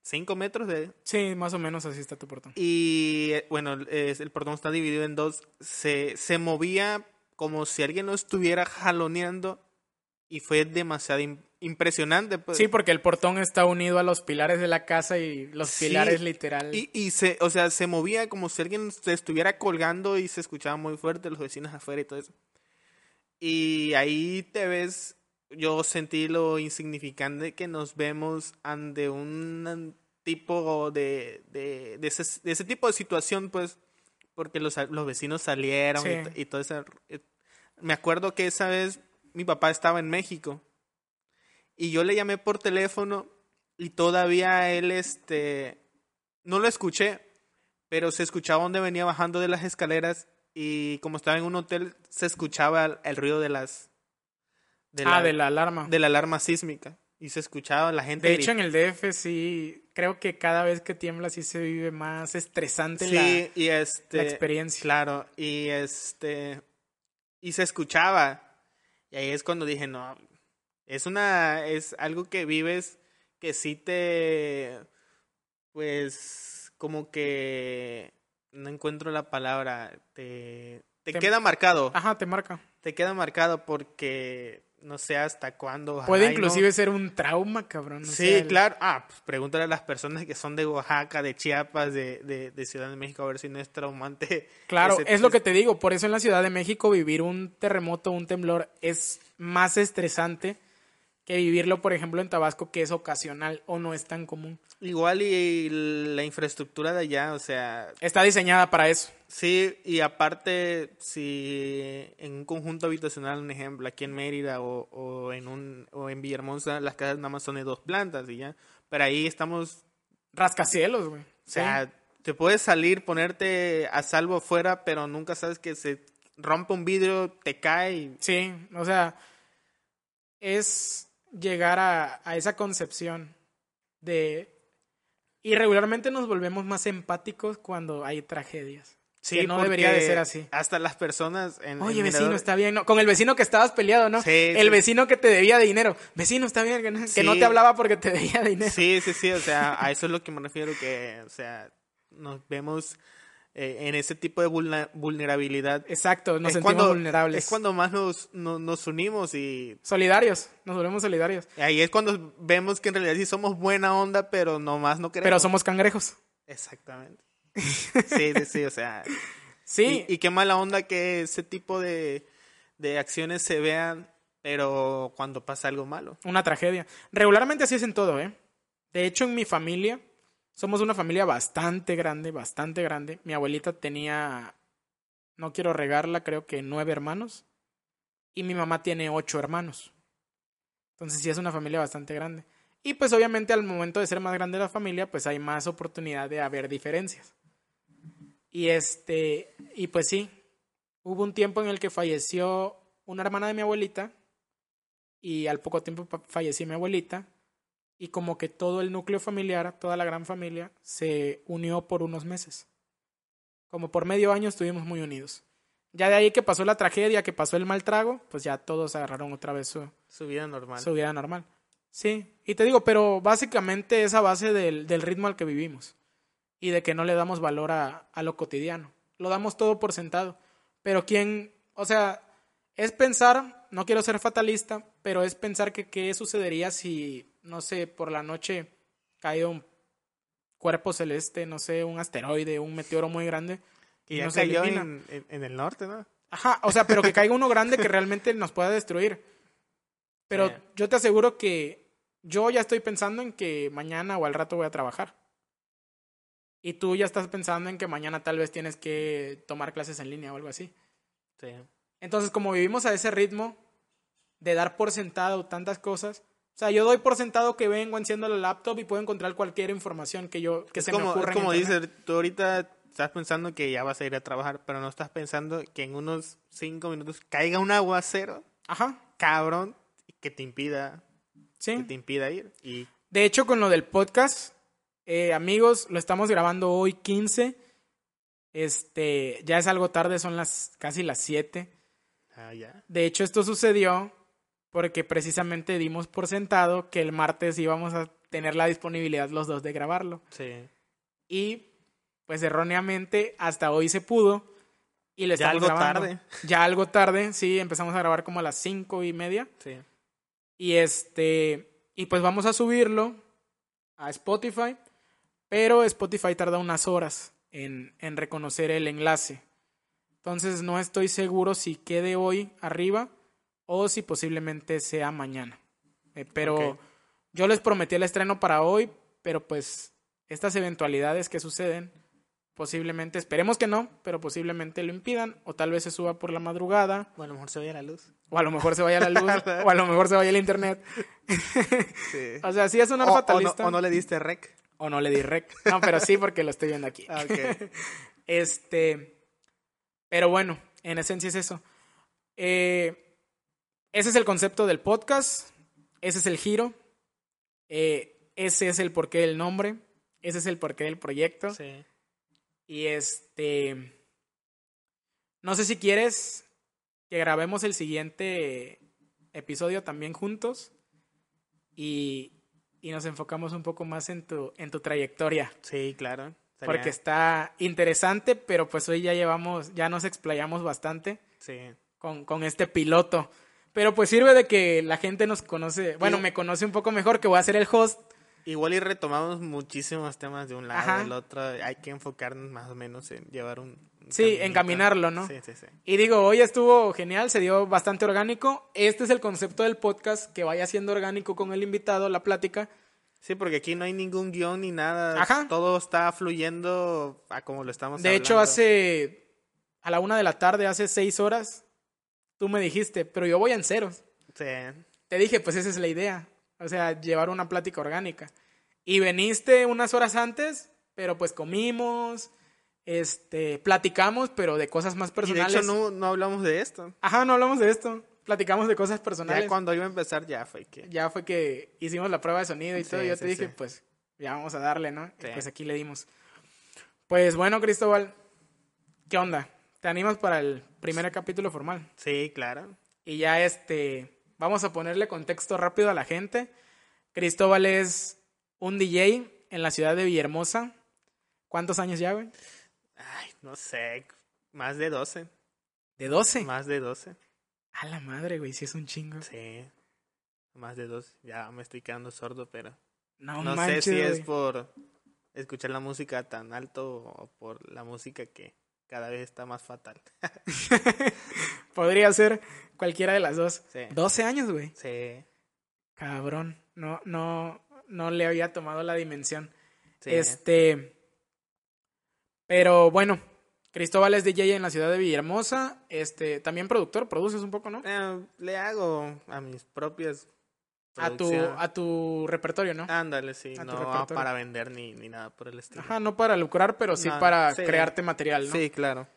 [SPEAKER 2] cinco metros de...
[SPEAKER 1] Sí, más o menos así está tu portón.
[SPEAKER 2] Y eh, bueno, es- el portón está dividido en dos. Se, se movía como si alguien lo estuviera jaloneando y fue demasiado im- impresionante. Pues.
[SPEAKER 1] Sí, porque el portón está unido a los pilares de la casa y los
[SPEAKER 2] Sí,
[SPEAKER 1] pilares literal.
[SPEAKER 2] Y, y se, o sea, se movía como si alguien se estuviera colgando y se escuchaba muy fuerte los vecinos afuera y todo eso. Y ahí te ves, yo sentí lo insignificante que nos vemos ante un tipo de, de, de, ese, de ese tipo de situación, pues, porque los, los vecinos salieron
[SPEAKER 1] Sí.
[SPEAKER 2] y, todo eso. Me acuerdo que esa vez mi papá estaba en México y yo le llamé por teléfono y todavía él, este, no lo escuché, pero se escuchaba donde venía bajando de las escaleras y como estaba en un hotel se escuchaba el, el ruido de las de
[SPEAKER 1] ah, de la alarma.
[SPEAKER 2] de la alarma sísmica y se escuchaba la gente.
[SPEAKER 1] De hecho, en el DF sí, creo que cada vez que tiembla sí se vive más estresante
[SPEAKER 2] sí,
[SPEAKER 1] la,
[SPEAKER 2] y este,
[SPEAKER 1] la experiencia.
[SPEAKER 2] Claro, y este, y se escuchaba. Y ahí es cuando dije, no, es una, es algo que vives que sí te, pues, como que, no encuentro la palabra, te, te,
[SPEAKER 1] Te-
[SPEAKER 2] queda marcado.
[SPEAKER 1] Ajá, te marca.
[SPEAKER 2] Te queda marcado porque no sé hasta cuándo. ojalá
[SPEAKER 1] Puede
[SPEAKER 2] no.
[SPEAKER 1] inclusive ser un trauma, cabrón.
[SPEAKER 2] Sí,
[SPEAKER 1] sea,
[SPEAKER 2] claro. Ah, pues pregúntale a las personas que son de Oaxaca, de Chiapas, de, de, de Ciudad de México, a ver si no es traumante. <laughs>
[SPEAKER 1] Claro,
[SPEAKER 2] ese-
[SPEAKER 1] es lo que te digo. Por eso en la Ciudad de México vivir un terremoto, un temblor, es más estresante que vivirlo, por ejemplo, en Tabasco, que es ocasional o no es tan común.
[SPEAKER 2] Igual y la infraestructura de allá, o sea,
[SPEAKER 1] Está diseñada para eso.
[SPEAKER 2] sí, y aparte, si en un conjunto habitacional, un ejemplo, aquí en Mérida o, o en un o en Villahermosa, las casas nada más son de dos plantas y ya. Pero ahí estamos,
[SPEAKER 1] Rascacielos, güey.
[SPEAKER 2] o sea, te puedes salir, ponerte a salvo afuera, pero nunca sabes que se rompe un vidrio, te cae y
[SPEAKER 1] Sí, o sea, es llegar a, a esa concepción de... Y regularmente nos volvemos más empáticos cuando hay tragedias.
[SPEAKER 2] Sí,
[SPEAKER 1] que no debería de ser así.
[SPEAKER 2] Hasta las personas en
[SPEAKER 1] Oye,
[SPEAKER 2] en
[SPEAKER 1] vecino,
[SPEAKER 2] Mirador-
[SPEAKER 1] está bien, ¿no? Con el vecino que estabas peleado, ¿no?
[SPEAKER 2] Sí,
[SPEAKER 1] el
[SPEAKER 2] sí.
[SPEAKER 1] vecino que te debía dinero. Vecino, está bien, que no, te hablaba porque te debía dinero.
[SPEAKER 2] Sí, sí, sí, o sea, a eso es lo que me refiero, que, o sea, nos vemos eh, en ese tipo de vulnerabilidad.
[SPEAKER 1] Exacto, nos sentimos
[SPEAKER 2] cuando-
[SPEAKER 1] vulnerables.
[SPEAKER 2] Es cuando más nos, no- nos unimos y
[SPEAKER 1] Solidarios, nos volvemos solidarios.
[SPEAKER 2] ahí es cuando vemos que en realidad sí somos buena onda, pero nomás no queremos.
[SPEAKER 1] Pero somos cangrejos.
[SPEAKER 2] Exactamente. Sí, sí, sí, o sea. <laughs>
[SPEAKER 1] Sí,
[SPEAKER 2] Y, y qué mala onda que ese tipo de, de acciones se vean, pero cuando pasa algo malo.
[SPEAKER 1] una tragedia. Regularmente así es en todo, ¿eh? De hecho, en mi familia, somos una familia bastante grande, bastante grande. Mi abuelita tenía, no quiero regarla, creo que nueve hermanos. Y mi mamá tiene ocho hermanos. Entonces sí es una familia bastante grande. Y pues obviamente al momento de ser más grande la familia, pues hay más oportunidad de haber diferencias. Y este, y pues sí, hubo un tiempo en el que falleció una hermana de mi abuelita y al poco tiempo falleció mi abuelita y como que todo el núcleo familiar, toda la gran familia se unió por unos meses. Como por medio año estuvimos muy unidos. Ya de ahí que pasó la tragedia, que pasó el mal trago, pues ya todos agarraron otra vez su,
[SPEAKER 2] Su vida normal.
[SPEAKER 1] su vida normal. Sí, y te digo, pero básicamente es a base del, del ritmo al que vivimos y de que no le damos valor a, a lo cotidiano. Lo damos todo por sentado. Pero quién, o sea, es pensar, no quiero ser fatalista, pero es pensar que qué sucedería si, no sé, por la noche cae un cuerpo celeste, no sé, un asteroide, un meteoro muy grande.
[SPEAKER 2] Y ya
[SPEAKER 1] nos
[SPEAKER 2] cayó
[SPEAKER 1] elimina.
[SPEAKER 2] en, en- en el norte, ¿no?
[SPEAKER 1] Ajá, o sea, pero que <laughs> caiga uno grande que realmente nos pueda destruir. Pero yo te aseguro que yo ya estoy pensando en que mañana o al rato voy a trabajar. Y tú ya estás pensando en que mañana tal vez tienes que tomar clases en línea o algo así.
[SPEAKER 2] Sí.
[SPEAKER 1] Entonces, como vivimos a ese ritmo de dar por sentado tantas cosas, o sea, yo doy por sentado que vengo, enciendo la laptop y puedo encontrar cualquier información que yo que
[SPEAKER 2] es
[SPEAKER 1] se
[SPEAKER 2] como,
[SPEAKER 1] me ocurra.
[SPEAKER 2] es como dices, tú ahorita estás pensando que ya vas a ir a trabajar, pero no estás pensando que en unos cinco minutos caiga un aguacero,
[SPEAKER 1] Ajá,
[SPEAKER 2] cabrón, que te impida,
[SPEAKER 1] sí.
[SPEAKER 2] que te impida ir. Y
[SPEAKER 1] De hecho, con lo del podcast, eh, amigos, lo estamos grabando hoy 15. Este, ya es algo tarde, son las casi las 7.
[SPEAKER 2] ah, ya.
[SPEAKER 1] De hecho, esto sucedió porque precisamente dimos por sentado que el martes íbamos a tener la disponibilidad los dos de grabarlo.
[SPEAKER 2] Sí.
[SPEAKER 1] Y pues erróneamente hasta hoy se pudo y lo
[SPEAKER 2] Ya
[SPEAKER 1] estamos
[SPEAKER 2] algo
[SPEAKER 1] grabando.
[SPEAKER 2] tarde.
[SPEAKER 1] Ya algo tarde, sí, empezamos a grabar como a las cinco y media.
[SPEAKER 2] Sí.
[SPEAKER 1] Y este, y pues vamos a subirlo a Spotify, pero Spotify tarda unas horas en, en reconocer el enlace. Entonces no estoy seguro si quede hoy arriba o si posiblemente sea mañana. Eh, pero yo les prometí el estreno para hoy, pero pues estas eventualidades que suceden, posiblemente, esperemos que no, pero posiblemente lo impidan, o tal vez se suba por la madrugada,
[SPEAKER 2] Bueno, a lo mejor se vaya la luz.
[SPEAKER 1] o a lo mejor se vaya la luz, <laughs> o a lo mejor se vaya el internet.
[SPEAKER 2] Sí. <laughs>
[SPEAKER 1] O sea, sí es una
[SPEAKER 2] O, o no,
[SPEAKER 1] fatalista.
[SPEAKER 2] o no le diste rec.
[SPEAKER 1] O no le di rec. No, pero sí porque lo estoy viendo aquí.
[SPEAKER 2] Ah, ok. <laughs>
[SPEAKER 1] Este. Pero bueno, en esencia es eso. Eh, ese es el concepto del podcast. Ese es el giro. Eh, ese es el porqué del nombre, ese es el porqué del proyecto.
[SPEAKER 2] Sí.
[SPEAKER 1] Y este... No sé si quieres que grabemos el siguiente episodio también juntos y, y nos enfocamos un poco más en tu, en tu trayectoria.
[SPEAKER 2] Sí, claro.
[SPEAKER 1] Porque está interesante, pero pues hoy ya llevamos, ya nos explayamos bastante
[SPEAKER 2] Sí.
[SPEAKER 1] con, con este piloto. Pero pues sirve de que la gente nos conoce, bueno, me conoce un poco mejor, que voy a ser el host.
[SPEAKER 2] Igual y retomamos muchísimos temas de un lado
[SPEAKER 1] Ajá.
[SPEAKER 2] del otro. Hay que enfocarnos más o menos en llevar un... un
[SPEAKER 1] Sí,
[SPEAKER 2] caminito.
[SPEAKER 1] encaminarlo, ¿no?
[SPEAKER 2] Sí, sí, sí.
[SPEAKER 1] Y digo, hoy estuvo genial, se dio bastante orgánico. Este es el concepto del podcast, que vaya siendo orgánico con el invitado, la plática.
[SPEAKER 2] Sí, porque aquí no hay ningún guion ni nada.
[SPEAKER 1] Ajá.
[SPEAKER 2] Todo está fluyendo a como lo estamos
[SPEAKER 1] De hecho, hace a la una de la tarde, hace seis horas, tú me dijiste, pero yo voy en ceros.
[SPEAKER 2] Sí.
[SPEAKER 1] Te dije, pues esa es la idea. O sea, llevar una plática orgánica. Y veniste unas horas antes, pero pues comimos, este, platicamos, pero de cosas más
[SPEAKER 2] Y de
[SPEAKER 1] personales.
[SPEAKER 2] hecho no, no hablamos de esto.
[SPEAKER 1] Ajá, no hablamos de esto. Platicamos de cosas personales.
[SPEAKER 2] Ya cuando iba a empezar ya fue que...
[SPEAKER 1] Ya fue que hicimos la prueba de sonido y
[SPEAKER 2] Sí,
[SPEAKER 1] todo. y yo
[SPEAKER 2] sí,
[SPEAKER 1] te dije,
[SPEAKER 2] sí.
[SPEAKER 1] pues ya vamos a darle, ¿no? Pues aquí le dimos. Pues bueno, Cristóbal, ¿qué onda? ¿Te animas para el primer capítulo formal?
[SPEAKER 2] Sí, claro.
[SPEAKER 1] Y ya este, vamos a ponerle contexto rápido a la gente. Cristóbal es un DJ en la ciudad de Villahermosa. ¿Cuántos años ya, güey?
[SPEAKER 2] Ay, no sé. Más de 12.
[SPEAKER 1] De 12.
[SPEAKER 2] Más de 12.
[SPEAKER 1] A la madre, güey, si es un chingo.
[SPEAKER 2] Sí. Más de 12. Ya me estoy quedando sordo, pero...
[SPEAKER 1] No,
[SPEAKER 2] No
[SPEAKER 1] manches,
[SPEAKER 2] sé si es por escuchar la música tan alto o por la música que cada vez está más fatal. <laughs>
[SPEAKER 1] Podría ser cualquiera de las dos.
[SPEAKER 2] Sí.
[SPEAKER 1] 12 años, güey.
[SPEAKER 2] Sí.
[SPEAKER 1] Cabrón. No, no, no le había tomado la dimensión.
[SPEAKER 2] sí.
[SPEAKER 1] Este. Pero bueno, Cristóbal es DJ en la ciudad de Villahermosa. Este, también productor, produces un poco, ¿no?
[SPEAKER 2] Eh, le hago a mis propias.
[SPEAKER 1] A tu, a tu repertorio, ¿no?
[SPEAKER 2] Ándale, sí.
[SPEAKER 1] a
[SPEAKER 2] No
[SPEAKER 1] repertorio.
[SPEAKER 2] para vender ni, ni nada por el estilo.
[SPEAKER 1] Ajá, no para lucrar, pero sí
[SPEAKER 2] No,
[SPEAKER 1] para
[SPEAKER 2] sí.
[SPEAKER 1] crearte material, ¿no?
[SPEAKER 2] Sí, claro.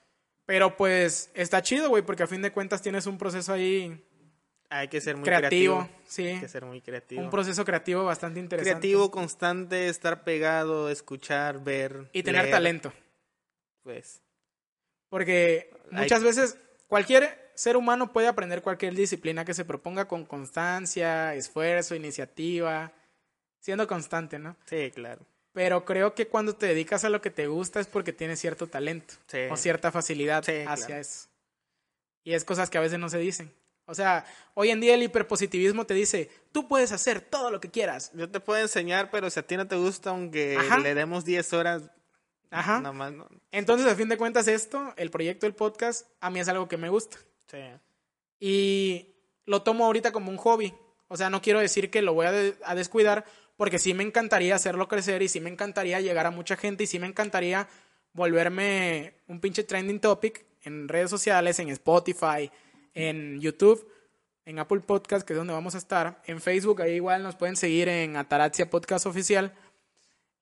[SPEAKER 1] Pero pues está chido, güey, porque a fin de cuentas tienes un proceso ahí
[SPEAKER 2] Hay que ser muy
[SPEAKER 1] creativo,
[SPEAKER 2] creativo.
[SPEAKER 1] sí.
[SPEAKER 2] Hay que ser muy creativo.
[SPEAKER 1] Un proceso creativo bastante interesante.
[SPEAKER 2] creativo, constante, estar pegado, escuchar, ver.
[SPEAKER 1] Y tener
[SPEAKER 2] leer,
[SPEAKER 1] talento.
[SPEAKER 2] Pues.
[SPEAKER 1] Porque
[SPEAKER 2] Hay-
[SPEAKER 1] muchas veces cualquier ser humano puede aprender cualquier disciplina que se proponga con constancia, esfuerzo, iniciativa, siendo constante, ¿no?
[SPEAKER 2] Sí, claro.
[SPEAKER 1] Pero creo que cuando te dedicas a lo que te gusta es porque tienes cierto talento
[SPEAKER 2] Sí.
[SPEAKER 1] o cierta facilidad
[SPEAKER 2] Sí,
[SPEAKER 1] hacia
[SPEAKER 2] claro.
[SPEAKER 1] eso. Y es cosas que a veces no se dicen. O sea, hoy en día el hiperpositivismo te dice, tú puedes hacer todo lo que quieras.
[SPEAKER 2] Yo te puedo enseñar, pero si a ti no te gusta, aunque
[SPEAKER 1] Ajá.
[SPEAKER 2] le demos 10 horas,
[SPEAKER 1] Ajá.
[SPEAKER 2] nada más, no.
[SPEAKER 1] Entonces, a fin de cuentas, esto, el proyecto del podcast, a mí es algo que me gusta.
[SPEAKER 2] Sí.
[SPEAKER 1] Y lo tomo ahorita como un hobby. O sea, no quiero decir que lo voy a, de- a descuidar, porque sí me encantaría hacerlo crecer y sí me encantaría llegar a mucha gente y sí me encantaría volverme un pinche trending topic en redes sociales, en Spotify, en YouTube, en Apple Podcast, que es donde vamos a estar, en Facebook, ahí igual nos pueden seguir en Ataraxia Podcast Oficial.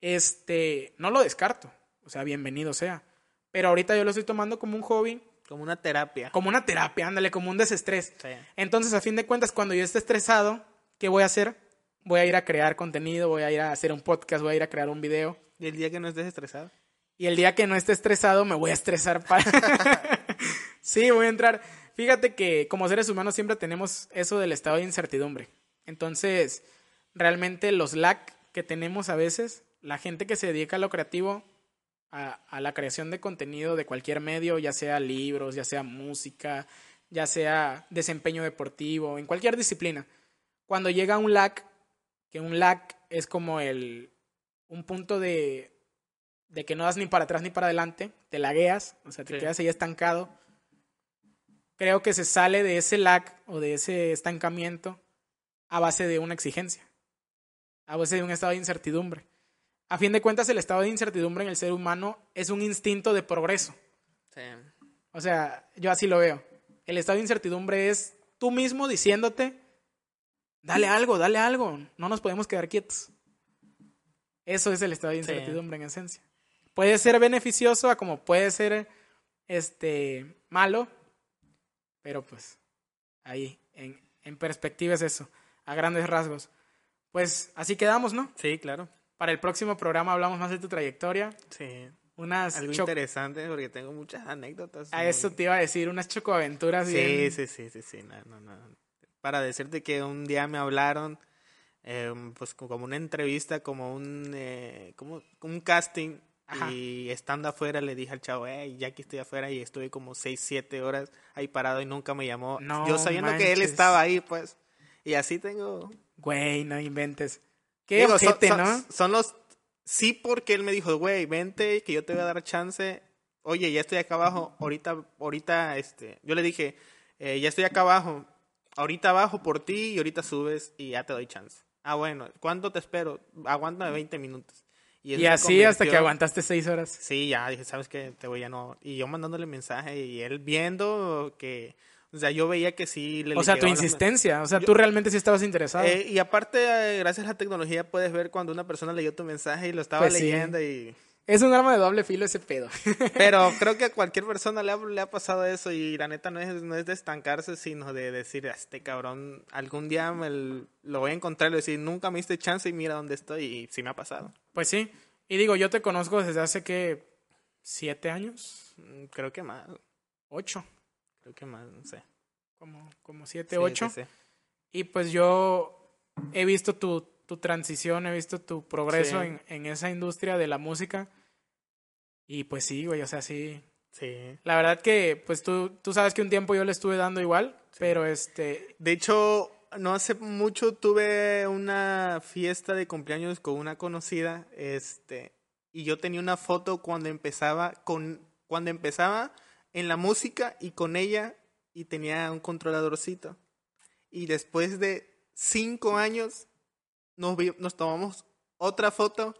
[SPEAKER 1] Este, no lo descarto, o sea, bienvenido sea. Pero ahorita yo lo estoy tomando como un hobby,
[SPEAKER 2] Como una terapia.
[SPEAKER 1] como una terapia, ándale, como un desestrés.
[SPEAKER 2] Sí.
[SPEAKER 1] Entonces, a fin de cuentas, cuando yo esté estresado, ¿qué voy a hacer? Voy a ir a crear contenido, voy a ir a hacer un podcast, voy a ir a crear un video.
[SPEAKER 2] Y el día que no estés estresado.
[SPEAKER 1] Y el día que no esté estresado, me voy a estresar para... <laughs> sí, voy a entrar. Fíjate que como seres humanos siempre tenemos eso del estado de incertidumbre. Entonces, realmente los lag que tenemos a veces, la gente que se dedica a lo creativo, a, a la creación de contenido de cualquier medio, ya sea libros, ya sea música, ya sea desempeño deportivo, en cualquier disciplina. Cuando llega un lag, que un lag es como el un punto de, de que no das ni para atrás ni para adelante, te lagueas, o sea, te
[SPEAKER 2] Sí.
[SPEAKER 1] quedas ahí estancado. Creo que se sale de ese lag o de ese estancamiento a base de una exigencia, a base de un estado de incertidumbre. A fin de cuentas, el estado de incertidumbre en el ser humano es un instinto de progreso.
[SPEAKER 2] Sí.
[SPEAKER 1] O sea, yo así lo veo. El estado de incertidumbre es tú mismo diciéndote, dale algo, dale algo, no nos podemos quedar quietos. Eso es el estado de
[SPEAKER 2] Sí.
[SPEAKER 1] incertidumbre en esencia. Puede ser beneficioso como puede ser este malo, pero pues ahí, en, en perspectiva es eso, a grandes rasgos. Pues así quedamos, ¿no?
[SPEAKER 2] Sí, claro.
[SPEAKER 1] Para el próximo programa hablamos más de tu trayectoria.
[SPEAKER 2] Sí.
[SPEAKER 1] Unas
[SPEAKER 2] Algo interesante porque tengo muchas anécdotas.
[SPEAKER 1] A eso te iba a decir, unas chocoaventuras
[SPEAKER 2] Sí,
[SPEAKER 1] bien.
[SPEAKER 2] sí, sí, sí, sí, no, no, no. Para decirte que un día me hablaron, eh, pues co- como una entrevista, como un, eh, como un casting,
[SPEAKER 1] Ajá.
[SPEAKER 2] y estando afuera le dije al chavo, hey, ya que estoy afuera y estuve como 6, 7 horas ahí parado y nunca me llamó.
[SPEAKER 1] No
[SPEAKER 2] Yo sabiendo que él
[SPEAKER 1] manches.
[SPEAKER 2] estaba ahí, pues, y así tengo...
[SPEAKER 1] Güey, no inventes. Qué
[SPEAKER 2] Digo,
[SPEAKER 1] ojete,
[SPEAKER 2] son,
[SPEAKER 1] ¿no?
[SPEAKER 2] son los... Sí, porque él me dijo, güey, vente, que yo te voy a dar chance. Oye, ya estoy acá abajo. Ahorita, ahorita, este... Yo le dije, eh, ya estoy acá abajo. Ahorita bajo por ti y ahorita subes y ya te doy chance. Ah, bueno. ¿Cuánto te espero? Aguántame 20 minutos.
[SPEAKER 1] Y así hasta que aguantaste seis horas.
[SPEAKER 2] Sí, ya dije, ¿sabes qué? Te voy a no... Y yo mandándole mensaje y él viendo que... O sea, yo veía que sí le
[SPEAKER 1] O sea, tu insistencia. O sea,
[SPEAKER 2] Yo-
[SPEAKER 1] tú realmente sí estabas interesado.
[SPEAKER 2] eh, y aparte, eh, gracias a la tecnología, puedes ver cuando una persona leyó tu mensaje y lo estaba
[SPEAKER 1] Pues sí.
[SPEAKER 2] leyendo. y
[SPEAKER 1] Es un arma de doble filo ese pedo. <laughs>
[SPEAKER 2] Pero creo que a cualquier persona le ha, le ha pasado eso. Y la neta no es, no es de estancarse, sino de decir, "A este cabrón, algún día me lo voy a encontrar y decir, nunca me diste chance y mira dónde estoy. Y sí me ha pasado.
[SPEAKER 1] pues sí. Y digo, yo te conozco desde hace que siete años,
[SPEAKER 2] Mm, Creo que más.
[SPEAKER 1] ocho,
[SPEAKER 2] Creo que más, no sé.
[SPEAKER 1] como, como siete,
[SPEAKER 2] Sí,
[SPEAKER 1] ocho.
[SPEAKER 2] sí, sí.
[SPEAKER 1] Y pues yo he visto tu, tu transición, he visto tu progreso en, en esa industria de la música. Y pues sí, güey, o sea, sí.
[SPEAKER 2] Sí.
[SPEAKER 1] La verdad que, pues tú, tú sabes que un tiempo yo le estuve dando igual, pero este,
[SPEAKER 2] De hecho, no hace mucho tuve una fiesta de cumpleaños con una conocida, este, y yo tenía una foto cuando empezaba con cuando empezaba en la música y con ella y tenía un controladorcito. Y después de cinco años nos, vi- nos tomamos otra foto,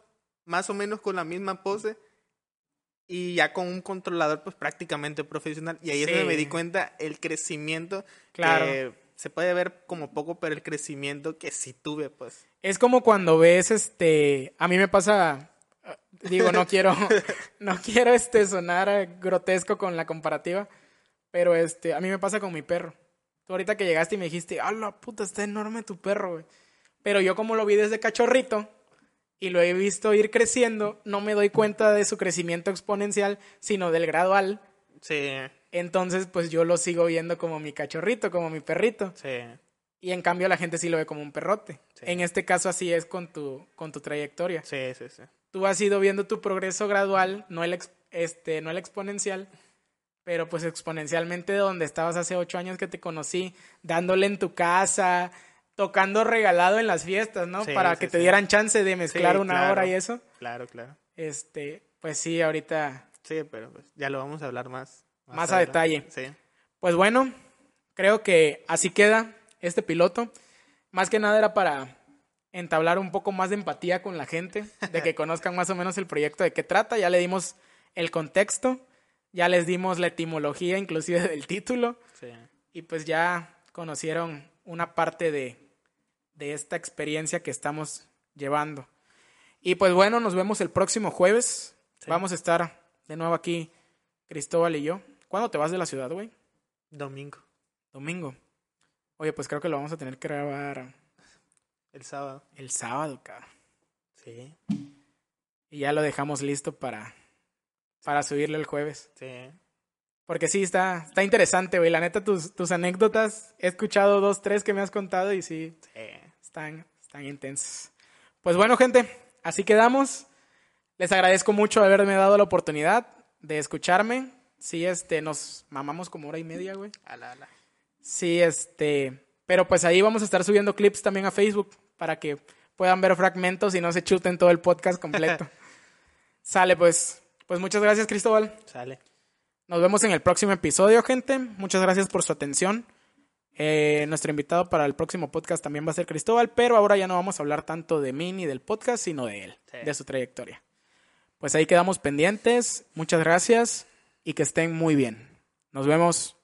[SPEAKER 2] más o menos con la misma pose, y ya con un controlador pues prácticamente profesional. Y ahí es donde
[SPEAKER 1] Sí.
[SPEAKER 2] me di cuenta el crecimiento
[SPEAKER 1] Claro.
[SPEAKER 2] que se puede ver como poco, pero el crecimiento que sí tuve, pues.
[SPEAKER 1] Es como cuando ves, este, a mí me pasa, digo, no quiero, no quiero, este, sonar grotesco con la comparativa, pero, este, a mí me pasa con mi perro. Tú ahorita que llegaste y me dijiste, ah, la puta, está enorme tu perro, güey. Pero yo como lo vi desde cachorrito y lo he visto ir creciendo, no me doy cuenta de su crecimiento exponencial, sino del gradual.
[SPEAKER 2] Sí,
[SPEAKER 1] Entonces, pues yo lo sigo viendo como mi cachorrito, como mi perrito.
[SPEAKER 2] sí,
[SPEAKER 1] Y en cambio la gente sí lo ve como un perrote.
[SPEAKER 2] Sí.
[SPEAKER 1] En este caso así es con tu, con tu trayectoria.
[SPEAKER 2] sí, sí, sí.
[SPEAKER 1] Tú has ido viendo tu progreso gradual, no el, este, no el exponencial, pero pues exponencialmente de donde estabas hace ocho años que te conocí, dándole en tu casa, tocando regalado en las fiestas, ¿no?
[SPEAKER 2] Sí,
[SPEAKER 1] Para
[SPEAKER 2] sí,
[SPEAKER 1] que te dieran chance de mezclar una
[SPEAKER 2] claro.
[SPEAKER 1] hora y eso.
[SPEAKER 2] Claro, claro.
[SPEAKER 1] Este, pues sí, ahorita,
[SPEAKER 2] Sí, pero pues ya lo vamos a hablar más.
[SPEAKER 1] Más a
[SPEAKER 2] adelante.
[SPEAKER 1] detalle.
[SPEAKER 2] Sí.
[SPEAKER 1] pues bueno, creo que así queda este piloto. Más que nada era para entablar un poco más de empatía con la gente, de que <laughs> conozcan más o menos el proyecto de qué trata. Ya le dimos el contexto, ya les dimos la etimología inclusive del título
[SPEAKER 2] Sí.
[SPEAKER 1] y pues ya conocieron una parte de, de esta experiencia que estamos llevando. Y pues bueno, nos vemos el próximo jueves.
[SPEAKER 2] Sí.
[SPEAKER 1] Vamos a estar de nuevo aquí, Cristóbal y yo. ¿Cuándo te vas de la ciudad, güey?
[SPEAKER 2] Domingo,
[SPEAKER 1] Domingo. Oye, pues creo que lo vamos a tener que grabar
[SPEAKER 2] el sábado.
[SPEAKER 1] el sábado, cabrón.
[SPEAKER 2] Sí,
[SPEAKER 1] Y ya lo dejamos listo para, para subirlo el jueves.
[SPEAKER 2] sí.
[SPEAKER 1] Porque sí, está, está interesante, güey. La neta, tus, tus anécdotas, he escuchado dos, tres que me has contado y sí,
[SPEAKER 2] sí.
[SPEAKER 1] están, están intensas. Pues bueno, gente, así quedamos. Les agradezco mucho haberme dado la oportunidad de escucharme. Sí, este, nos mamamos como hora y media, güey.
[SPEAKER 2] Ala, ala.
[SPEAKER 1] Sí, este, pero pues ahí vamos a estar subiendo clips también a Facebook para que puedan ver fragmentos y no se chuten todo el podcast completo. <laughs> Sale, pues, pues muchas gracias, Cristóbal.
[SPEAKER 2] Sale.
[SPEAKER 1] Nos vemos en el próximo episodio, gente. Muchas gracias por su atención. Eh, nuestro invitado para el próximo podcast también va a ser Cristóbal, pero ahora ya no vamos a hablar tanto de mí ni del podcast, sino de él,
[SPEAKER 2] Sí.
[SPEAKER 1] de su trayectoria. Pues ahí quedamos pendientes. Muchas gracias y que estén muy bien. Nos vemos.